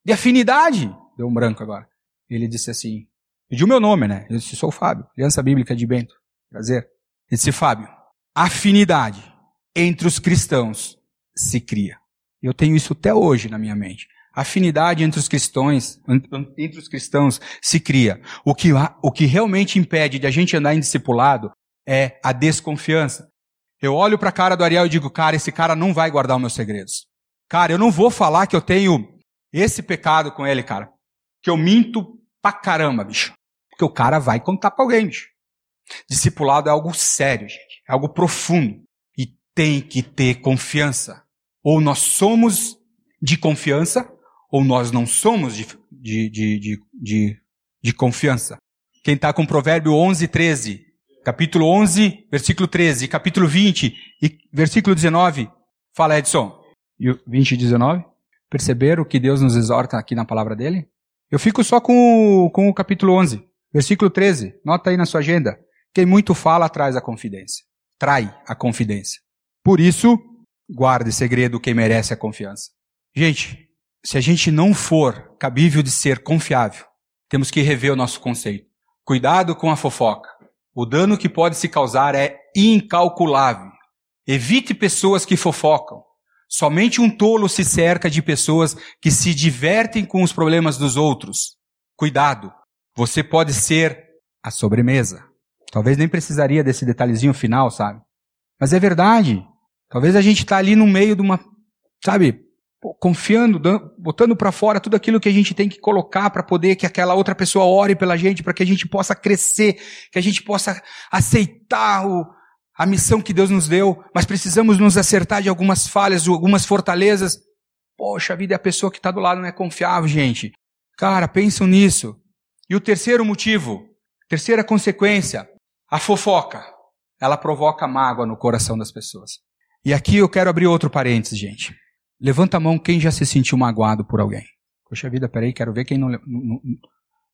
Speaker 1: de afinidade. Deu um branco agora. Ele disse assim, Pediu meu nome, né? Eu disse, sou o Fábio, Aliança Bíblica de Bento. Prazer. Ele disse, Fábio, afinidade entre os cristãos se cria. Eu tenho isso até hoje na minha mente. Afinidade entre os cristãos, entre os cristãos se cria. O que, o que realmente impede de a gente andar em discipulado é a desconfiança. Eu olho para a cara do Ariel e digo, cara, esse cara não vai guardar os meus segredos. Cara, eu não vou falar que eu tenho esse pecado com ele, cara. Que eu minto pra caramba, bicho. Porque o cara vai contar para alguém, bicho. Discipulado é algo sério, gente. É algo profundo. E tem que ter confiança. Ou nós somos de confiança, ou nós não somos de, de, de, de, de confiança. Quem está com Provérbio 11, 13, capítulo 11, versículo 13, capítulo 20 e versículo 19, fala Edson. E 20 e 19? Perceberam o que Deus nos exorta aqui na palavra dele? Eu fico só com o, com o capítulo 11. Versículo 13, nota aí na sua agenda. Quem muito fala traz a confidência. Trai a confidência. Por isso, guarde segredo quem merece a confiança. Gente, se a gente não for cabível de ser confiável, temos que rever o nosso conceito. Cuidado com a fofoca. O dano que pode se causar é incalculável. Evite pessoas que fofocam. Somente um tolo se cerca de pessoas que se divertem com os problemas dos outros. Cuidado. Você pode ser a sobremesa. Talvez nem precisaria desse detalhezinho final, sabe? Mas é verdade. Talvez a gente está ali no meio de uma, sabe, confiando, botando para fora tudo aquilo que a gente tem que colocar para poder que aquela outra pessoa ore pela gente, para que a gente possa crescer, que a gente possa aceitar o, a missão que Deus nos deu, mas precisamos nos acertar de algumas falhas, de algumas fortalezas. Poxa, vida é a pessoa que está do lado não é confiável, gente. Cara, pensam nisso. E o terceiro motivo, terceira consequência, a fofoca. Ela provoca mágoa no coração das pessoas. E aqui eu quero abrir outro parênteses, gente. Levanta a mão quem já se sentiu magoado por alguém. Poxa vida, peraí, quero ver quem não.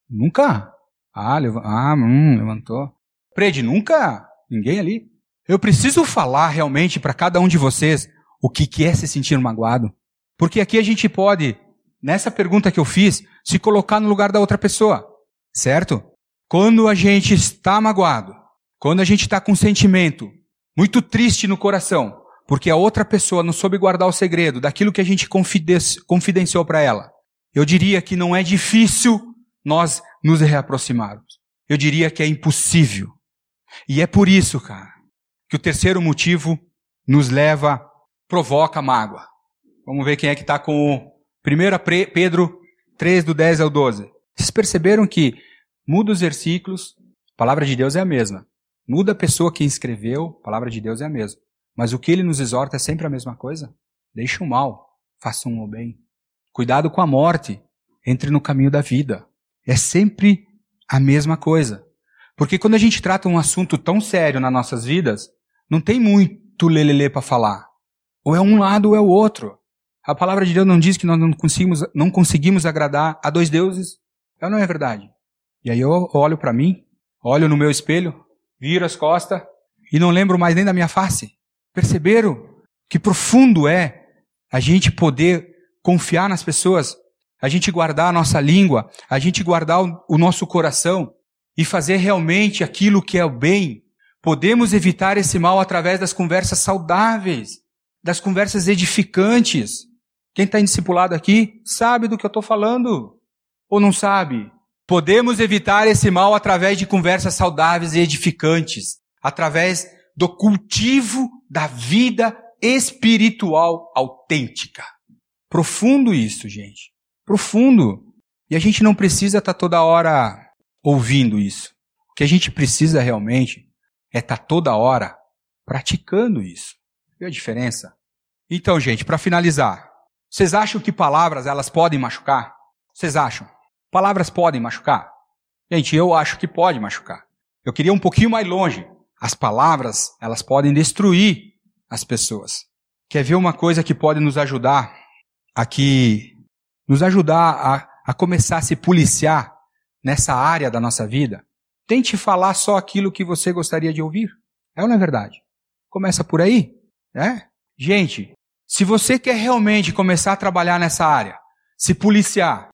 Speaker 1: Nunca? Ah, ah hum, levantou. Prede, nunca? Ninguém ali? Eu preciso falar realmente para cada um de vocês o que, que é se sentir magoado. Porque aqui a gente pode, nessa pergunta que eu fiz, se colocar no lugar da outra pessoa. Certo? Quando a gente está magoado, quando a gente está com um sentimento muito triste no coração, porque a outra pessoa não soube guardar o segredo daquilo que a gente confidenciou para ela, eu diria que não é difícil nós nos reaproximarmos. Eu diria que é impossível. E é por isso, cara, que o terceiro motivo nos leva, provoca mágoa. Vamos ver quem é que está com o 1 Pedro 3, do 10 ao 12. Vocês perceberam que muda os versículos, a palavra de Deus é a mesma. Muda a pessoa que escreveu, a palavra de Deus é a mesma. Mas o que ele nos exorta é sempre a mesma coisa. Deixe o mal, faça um o bem. Cuidado com a morte, entre no caminho da vida. É sempre a mesma coisa. Porque quando a gente trata um assunto tão sério nas nossas vidas, não tem muito lelele para falar. Ou é um lado ou é o outro. A palavra de Deus não diz que nós não conseguimos, não conseguimos agradar a dois deuses. É não é verdade? E aí eu olho para mim, olho no meu espelho, viro as costas e não lembro mais nem da minha face. Perceberam que profundo é a gente poder confiar nas pessoas, a gente guardar a nossa língua, a gente guardar o nosso coração e fazer realmente aquilo que é o bem. Podemos evitar esse mal através das conversas saudáveis, das conversas edificantes. Quem está discipulado aqui sabe do que eu estou falando. Ou não sabe? Podemos evitar esse mal através de conversas saudáveis e edificantes, através do cultivo da vida espiritual autêntica. Profundo isso, gente. Profundo. E a gente não precisa estar tá toda hora ouvindo isso. O que a gente precisa realmente é estar tá toda hora praticando isso. Viu a diferença? Então, gente, para finalizar, vocês acham que palavras elas podem machucar? Vocês acham? Palavras podem machucar? Gente, eu acho que pode machucar. Eu queria um pouquinho mais longe. As palavras, elas podem destruir as pessoas. Quer ver uma coisa que pode nos ajudar aqui, nos ajudar a, a começar a se policiar nessa área da nossa vida? Tente falar só aquilo que você gostaria de ouvir. É ou não é verdade? Começa por aí, né? Gente, se você quer realmente começar a trabalhar nessa área, se policiar,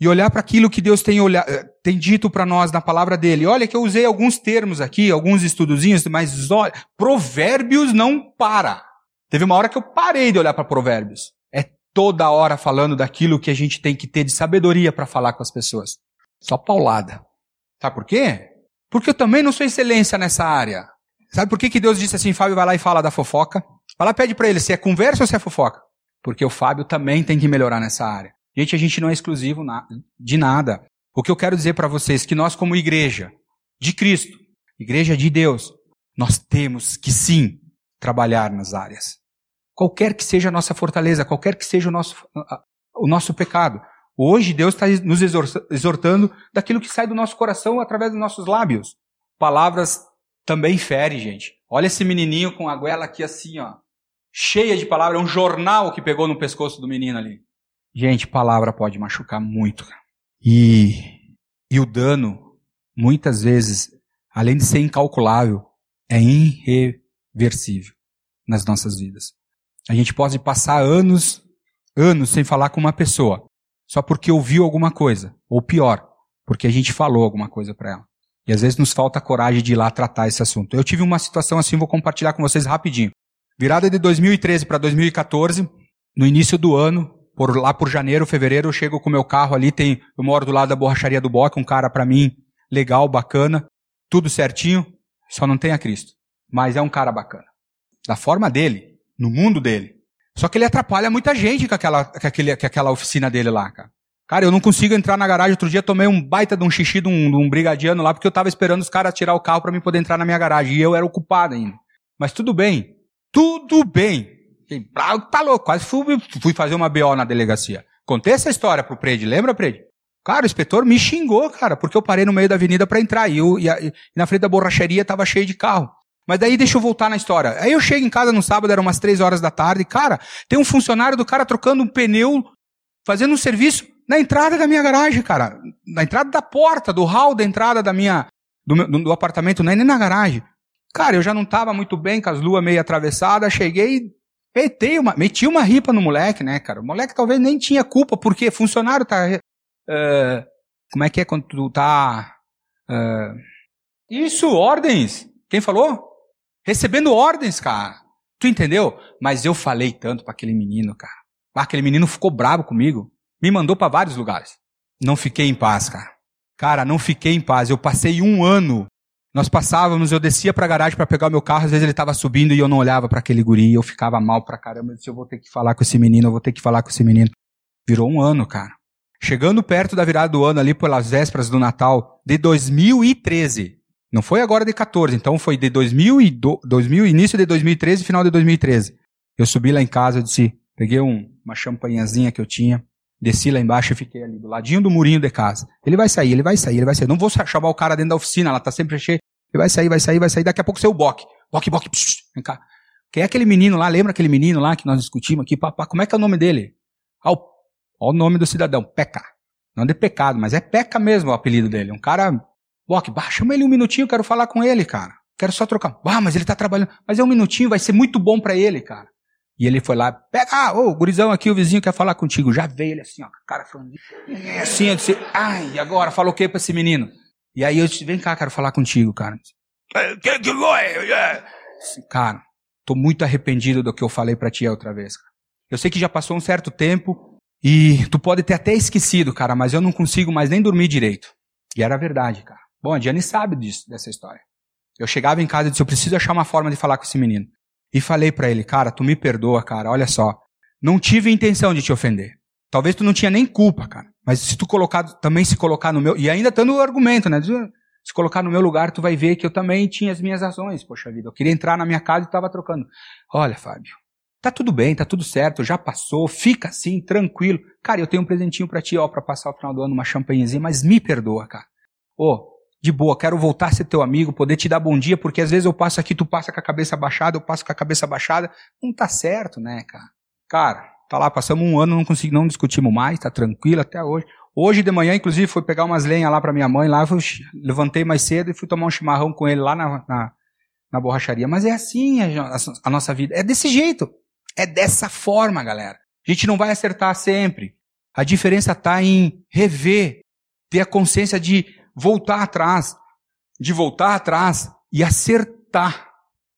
Speaker 1: e olhar para aquilo que Deus tem, eh, tem dito para nós na palavra dele. Olha que eu usei alguns termos aqui, alguns estudozinhos, mas olha, provérbios não para. Teve uma hora que eu parei de olhar para provérbios. É toda hora falando daquilo que a gente tem que ter de sabedoria para falar com as pessoas. Só paulada. Sabe por quê? Porque eu também não sou excelência nessa área. Sabe por que, que Deus disse assim, Fábio vai lá e fala da fofoca? Vai lá pede para ele se é conversa ou se é fofoca. Porque o Fábio também tem que melhorar nessa área. Gente, a gente não é exclusivo de nada. O que eu quero dizer para vocês é que nós, como igreja de Cristo, igreja de Deus, nós temos que sim trabalhar nas áreas. Qualquer que seja a nossa fortaleza, qualquer que seja o nosso, o nosso pecado. Hoje Deus está nos exortando daquilo que sai do nosso coração através dos nossos lábios. Palavras também ferem, gente. Olha esse menininho com a goela aqui assim, ó. Cheia de palavras. É um jornal que pegou no pescoço do menino ali. Gente, palavra pode machucar muito. E, e o dano, muitas vezes, além de ser incalculável, é irreversível nas nossas vidas. A gente pode passar anos, anos sem falar com uma pessoa, só porque ouviu alguma coisa, ou pior, porque a gente falou alguma coisa para ela. E às vezes nos falta coragem de ir lá tratar esse assunto. Eu tive uma situação assim, vou compartilhar com vocês rapidinho. Virada de 2013 para 2014, no início do ano, por lá por janeiro, fevereiro, eu chego com meu carro ali, tem, eu moro do lado da borracharia do Boque, um cara para mim legal, bacana, tudo certinho, só não tem a Cristo. Mas é um cara bacana. Da forma dele, no mundo dele. Só que ele atrapalha muita gente com aquela, com aquele, com aquela oficina dele lá, cara. Cara, eu não consigo entrar na garagem. Outro dia tomei um baita de um xixi de um, de um brigadiano lá, porque eu tava esperando os caras tirar o carro para mim poder entrar na minha garagem. E eu era ocupado ainda. Mas tudo bem. Tudo bem. Tá louco, quase fui, fui fazer uma BO na delegacia. Contei essa história pro Prede, lembra, Prede? Cara, o inspetor me xingou, cara, porque eu parei no meio da avenida para entrar e, eu, e, a, e, na frente da borracharia tava cheio de carro. Mas daí deixa eu voltar na história. Aí eu chego em casa no sábado, eram umas três horas da tarde, cara, tem um funcionário do cara trocando um pneu, fazendo um serviço na entrada da minha garagem, cara. Na entrada da porta, do hall da entrada da minha, do, do, do apartamento, não é nem na garagem. Cara, eu já não tava muito bem, com as luas meio atravessadas, cheguei, Meti uma, meti uma ripa no moleque, né, cara? O moleque talvez nem tinha culpa, porque funcionário tá. Uh, como é que é quando tu tá. Uh, isso, ordens. Quem falou? Recebendo ordens, cara. Tu entendeu? Mas eu falei tanto para aquele menino, cara. Ah, aquele menino ficou bravo comigo. Me mandou para vários lugares. Não fiquei em paz, cara. Cara, não fiquei em paz. Eu passei um ano nós passávamos, eu descia para a garagem para pegar o meu carro, às vezes ele estava subindo e eu não olhava para aquele guri, eu ficava mal pra caramba, eu disse, eu vou ter que falar com esse menino, eu vou ter que falar com esse menino. Virou um ano, cara. Chegando perto da virada do ano ali pelas vésperas do Natal de 2013, Não foi agora de 14, então foi de 2000 e do, 2000, início de 2013 final de 2013. Eu subi lá em casa, eu disse, peguei um, uma champanhazinha que eu tinha, desci lá embaixo e fiquei ali, do ladinho do murinho de casa. Ele vai sair, ele vai sair, ele vai sair. Não vou chamar o cara dentro da oficina, ela tá sempre cheia. Ele vai sair, vai sair, vai sair. Daqui a pouco seu boque. Boque, boque, psh, vem cá. Quem é aquele menino lá? Lembra aquele menino lá que nós discutimos aqui? Papá, como é que é o nome dele? Olha o nome do cidadão, Peca. Não de pecado, mas é Peca mesmo o apelido dele. Um cara bah, chama ele um minutinho, quero falar com ele, cara. Quero só trocar. Ah, mas ele tá trabalhando. Mas é um minutinho, vai ser muito bom para ele, cara. E ele foi lá, pega, ah, ô, gurizão aqui, o vizinho quer falar contigo. Já veio ele assim, ó, cara falando. Assim, eu disse, ai, agora, falou o que pra esse menino? E aí eu disse, vem cá, quero falar contigo, cara. Que que foi? Cara, tô muito arrependido do que eu falei para ti outra vez. Cara. Eu sei que já passou um certo tempo e tu pode ter até esquecido, cara, mas eu não consigo mais nem dormir direito. E era verdade, cara. Bom, a Diane sabe disso, dessa história. Eu chegava em casa e disse, eu preciso achar uma forma de falar com esse menino. E falei para ele, cara, tu me perdoa, cara, olha só. Não tive intenção de te ofender. Talvez tu não tinha nem culpa, cara. Mas se tu colocar, também se colocar no meu, e ainda tendo o argumento, né? Se colocar no meu lugar, tu vai ver que eu também tinha as minhas ações. Poxa vida, eu queria entrar na minha casa e tava trocando. Olha, Fábio, tá tudo bem, tá tudo certo, já passou, fica assim, tranquilo. Cara, eu tenho um presentinho para ti, ó, para passar o final do ano, uma champanhezinha, mas me perdoa, cara. Ô, de boa, quero voltar a ser teu amigo, poder te dar bom dia, porque às vezes eu passo aqui, tu passa com a cabeça baixada, eu passo com a cabeça baixada. Não tá certo, né, cara? Cara, tá lá, passamos um ano, não consegui, não discutimos mais, tá tranquilo até hoje. Hoje de manhã, inclusive, fui pegar umas lenhas lá para minha mãe, lá, fui, levantei mais cedo e fui tomar um chimarrão com ele lá na, na, na borracharia. Mas é assim a, a, a nossa vida, é desse jeito. É dessa forma, galera. A gente não vai acertar sempre. A diferença está em rever, ter a consciência de voltar atrás, de voltar atrás e acertar,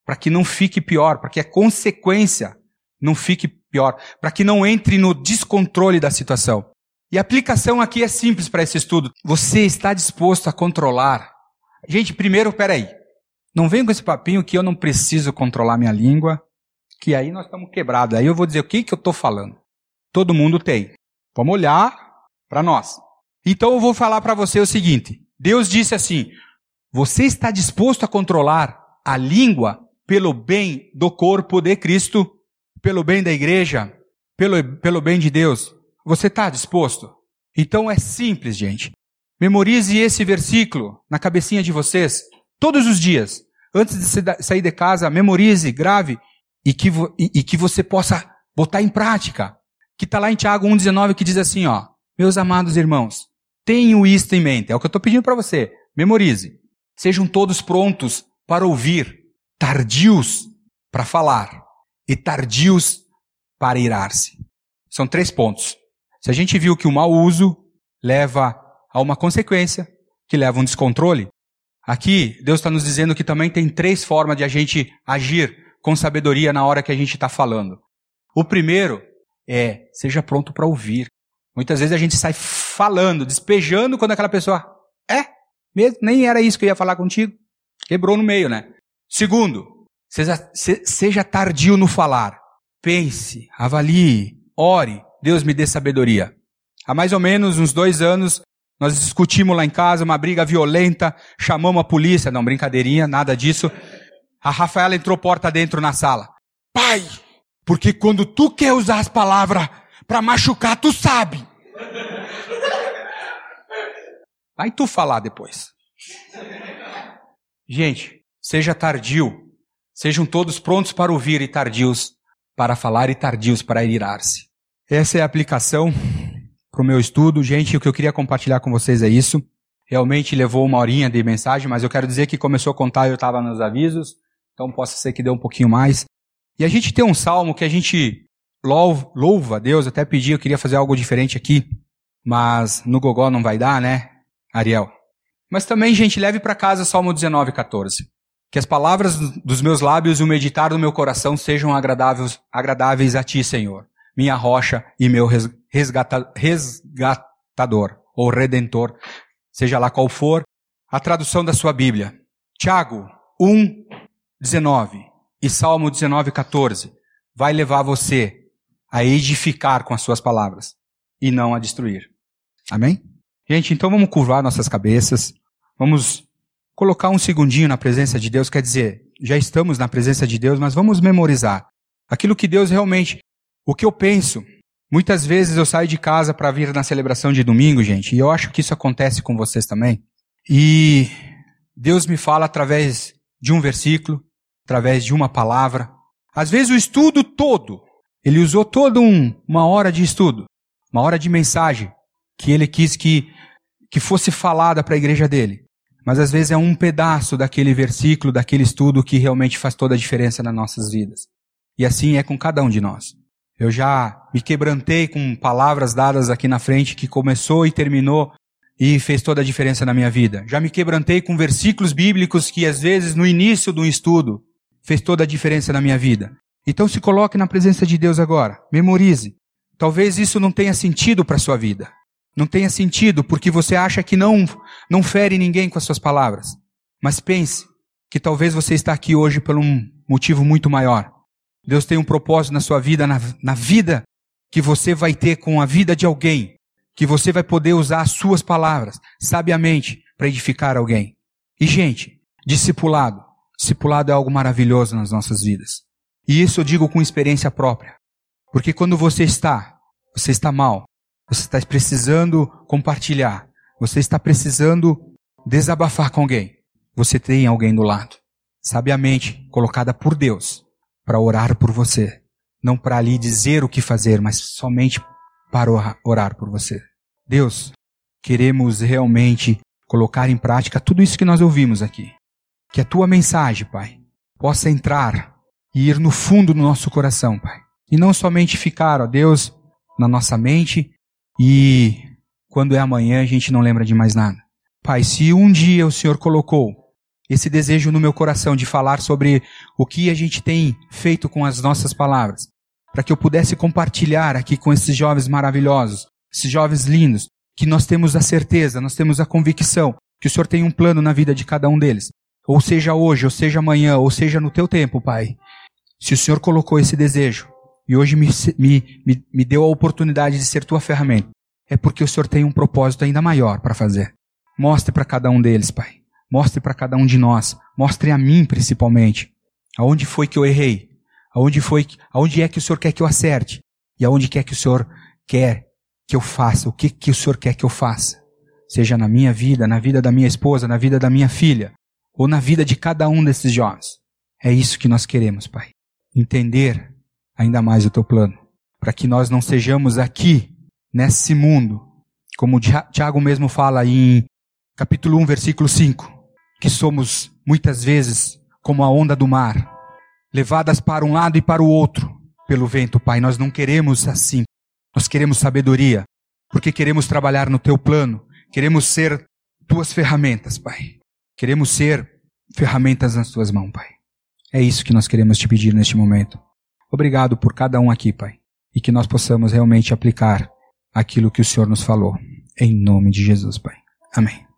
Speaker 1: para que não fique pior, para que a consequência não fique pior, para que não entre no descontrole da situação. E a aplicação aqui é simples para esse estudo. Você está disposto a controlar? Gente, primeiro, peraí. Não venha com esse papinho que eu não preciso controlar minha língua, que aí nós estamos quebrados. Aí eu vou dizer o que, que eu estou falando. Todo mundo tem. Vamos olhar para nós. Então eu vou falar para você o seguinte: Deus disse assim: Você está disposto a controlar a língua pelo bem do corpo de Cristo, pelo bem da igreja, pelo, pelo bem de Deus? Você está disposto? Então é simples, gente. Memorize esse versículo na cabecinha de vocês todos os dias. Antes de sair de casa, memorize, grave e que, e, e que você possa botar em prática. Que está lá em Tiago 1,19 que diz assim, ó. Meus amados irmãos, Tenho isto em mente. É o que eu estou pedindo para você. Memorize. Sejam todos prontos para ouvir, tardios para falar e tardios para irar-se. São três pontos. Se a gente viu que o mau uso leva a uma consequência, que leva a um descontrole, aqui Deus está nos dizendo que também tem três formas de a gente agir com sabedoria na hora que a gente está falando. O primeiro é, seja pronto para ouvir. Muitas vezes a gente sai falando, despejando quando aquela pessoa é mesmo, nem era isso que eu ia falar contigo. Quebrou no meio, né? Segundo, seja, seja tardio no falar. Pense, avalie, ore. Deus me dê sabedoria. Há mais ou menos uns dois anos, nós discutimos lá em casa uma briga violenta, chamamos a polícia, não, brincadeirinha, nada disso. A Rafaela entrou porta dentro na sala. Pai, porque quando tu quer usar as palavras para machucar, tu sabe. Vai tu falar depois. Gente, seja tardio. Sejam todos prontos para ouvir e tardios para falar e tardios para irar-se. Essa é a aplicação para o meu estudo. Gente, o que eu queria compartilhar com vocês é isso. Realmente levou uma horinha de mensagem, mas eu quero dizer que começou a contar eu estava nos avisos, então possa ser que dê um pouquinho mais. E a gente tem um salmo que a gente louva, a Deus, até pedi, eu queria fazer algo diferente aqui, mas no gogó não vai dar, né? Ariel. Mas também, gente, leve para casa Salmo 19, 14. Que as palavras dos meus lábios e o meditar do meu coração sejam agradáveis, agradáveis a ti, Senhor, minha rocha e meu resgata, resgatador, ou redentor, seja lá qual for a tradução da sua Bíblia. Tiago 1, 19 e Salmo 19, 14 vai levar você a edificar com as suas palavras e não a destruir. Amém? Gente, então vamos curvar nossas cabeças, vamos colocar um segundinho na presença de Deus, quer dizer, já estamos na presença de Deus, mas vamos memorizar aquilo que Deus realmente, o que eu penso. Muitas vezes eu saio de casa para vir na celebração de domingo, gente, e eu acho que isso acontece com vocês também. E Deus me fala através de um versículo, através de uma palavra. Às vezes o estudo todo, ele usou toda um, uma hora de estudo, uma hora de mensagem que ele quis que, que fosse falada para a igreja dele. Mas às vezes é um pedaço daquele versículo, daquele estudo que realmente faz toda a diferença nas nossas vidas. E assim é com cada um de nós. Eu já me quebrantei com palavras dadas aqui na frente que começou e terminou e fez toda a diferença na minha vida. Já me quebrantei com versículos bíblicos que às vezes no início do estudo fez toda a diferença na minha vida. Então se coloque na presença de Deus agora. Memorize. Talvez isso não tenha sentido para sua vida. Não tenha sentido porque você acha que não não fere ninguém com as suas palavras. Mas pense que talvez você está aqui hoje por um motivo muito maior. Deus tem um propósito na sua vida, na, na vida que você vai ter com a vida de alguém, que você vai poder usar as suas palavras sabiamente para edificar alguém. E gente, discipulado, discipulado é algo maravilhoso nas nossas vidas. E isso eu digo com experiência própria. Porque quando você está, você está mal, você está precisando compartilhar, você está precisando desabafar com alguém, você tem alguém do lado, sabiamente colocada por Deus, para orar por você. Não para lhe dizer o que fazer, mas somente para orar por você. Deus, queremos realmente colocar em prática tudo isso que nós ouvimos aqui. Que a tua mensagem, Pai, possa entrar e ir no fundo do nosso coração, Pai. E não somente ficar, ó Deus, na nossa mente e quando é amanhã a gente não lembra de mais nada. Pai, se um dia o Senhor colocou esse desejo no meu coração de falar sobre o que a gente tem feito com as nossas palavras, para que eu pudesse compartilhar aqui com esses jovens maravilhosos, esses jovens lindos, que nós temos a certeza, nós temos a convicção que o Senhor tem um plano na vida de cada um deles. Ou seja hoje, ou seja amanhã, ou seja no teu tempo, Pai. Se o Senhor colocou esse desejo e hoje me, me, me, me deu a oportunidade de ser tua ferramenta, é porque o Senhor tem um propósito ainda maior para fazer. Mostre para cada um deles, Pai. Mostre para cada um de nós. Mostre a mim, principalmente. Aonde foi que eu errei? Aonde foi, aonde é que o Senhor quer que eu acerte? E aonde quer que o Senhor quer que eu faça? O que que o Senhor quer que eu faça? Seja na minha vida, na vida da minha esposa, na vida da minha filha, ou na vida de cada um desses jovens. É isso que nós queremos, Pai. Entender ainda mais o teu plano, para que nós não sejamos aqui nesse mundo, como Tiago mesmo fala em capítulo 1, versículo 5, que somos muitas vezes como a onda do mar, levadas para um lado e para o outro pelo vento, Pai. Nós não queremos assim. Nós queremos sabedoria, porque queremos trabalhar no teu plano, queremos ser tuas ferramentas, Pai. Queremos ser ferramentas nas tuas mãos, Pai. É isso que nós queremos te pedir neste momento. Obrigado por cada um aqui, Pai, e que nós possamos realmente aplicar aquilo que o Senhor nos falou. Em nome de Jesus, Pai. Amém.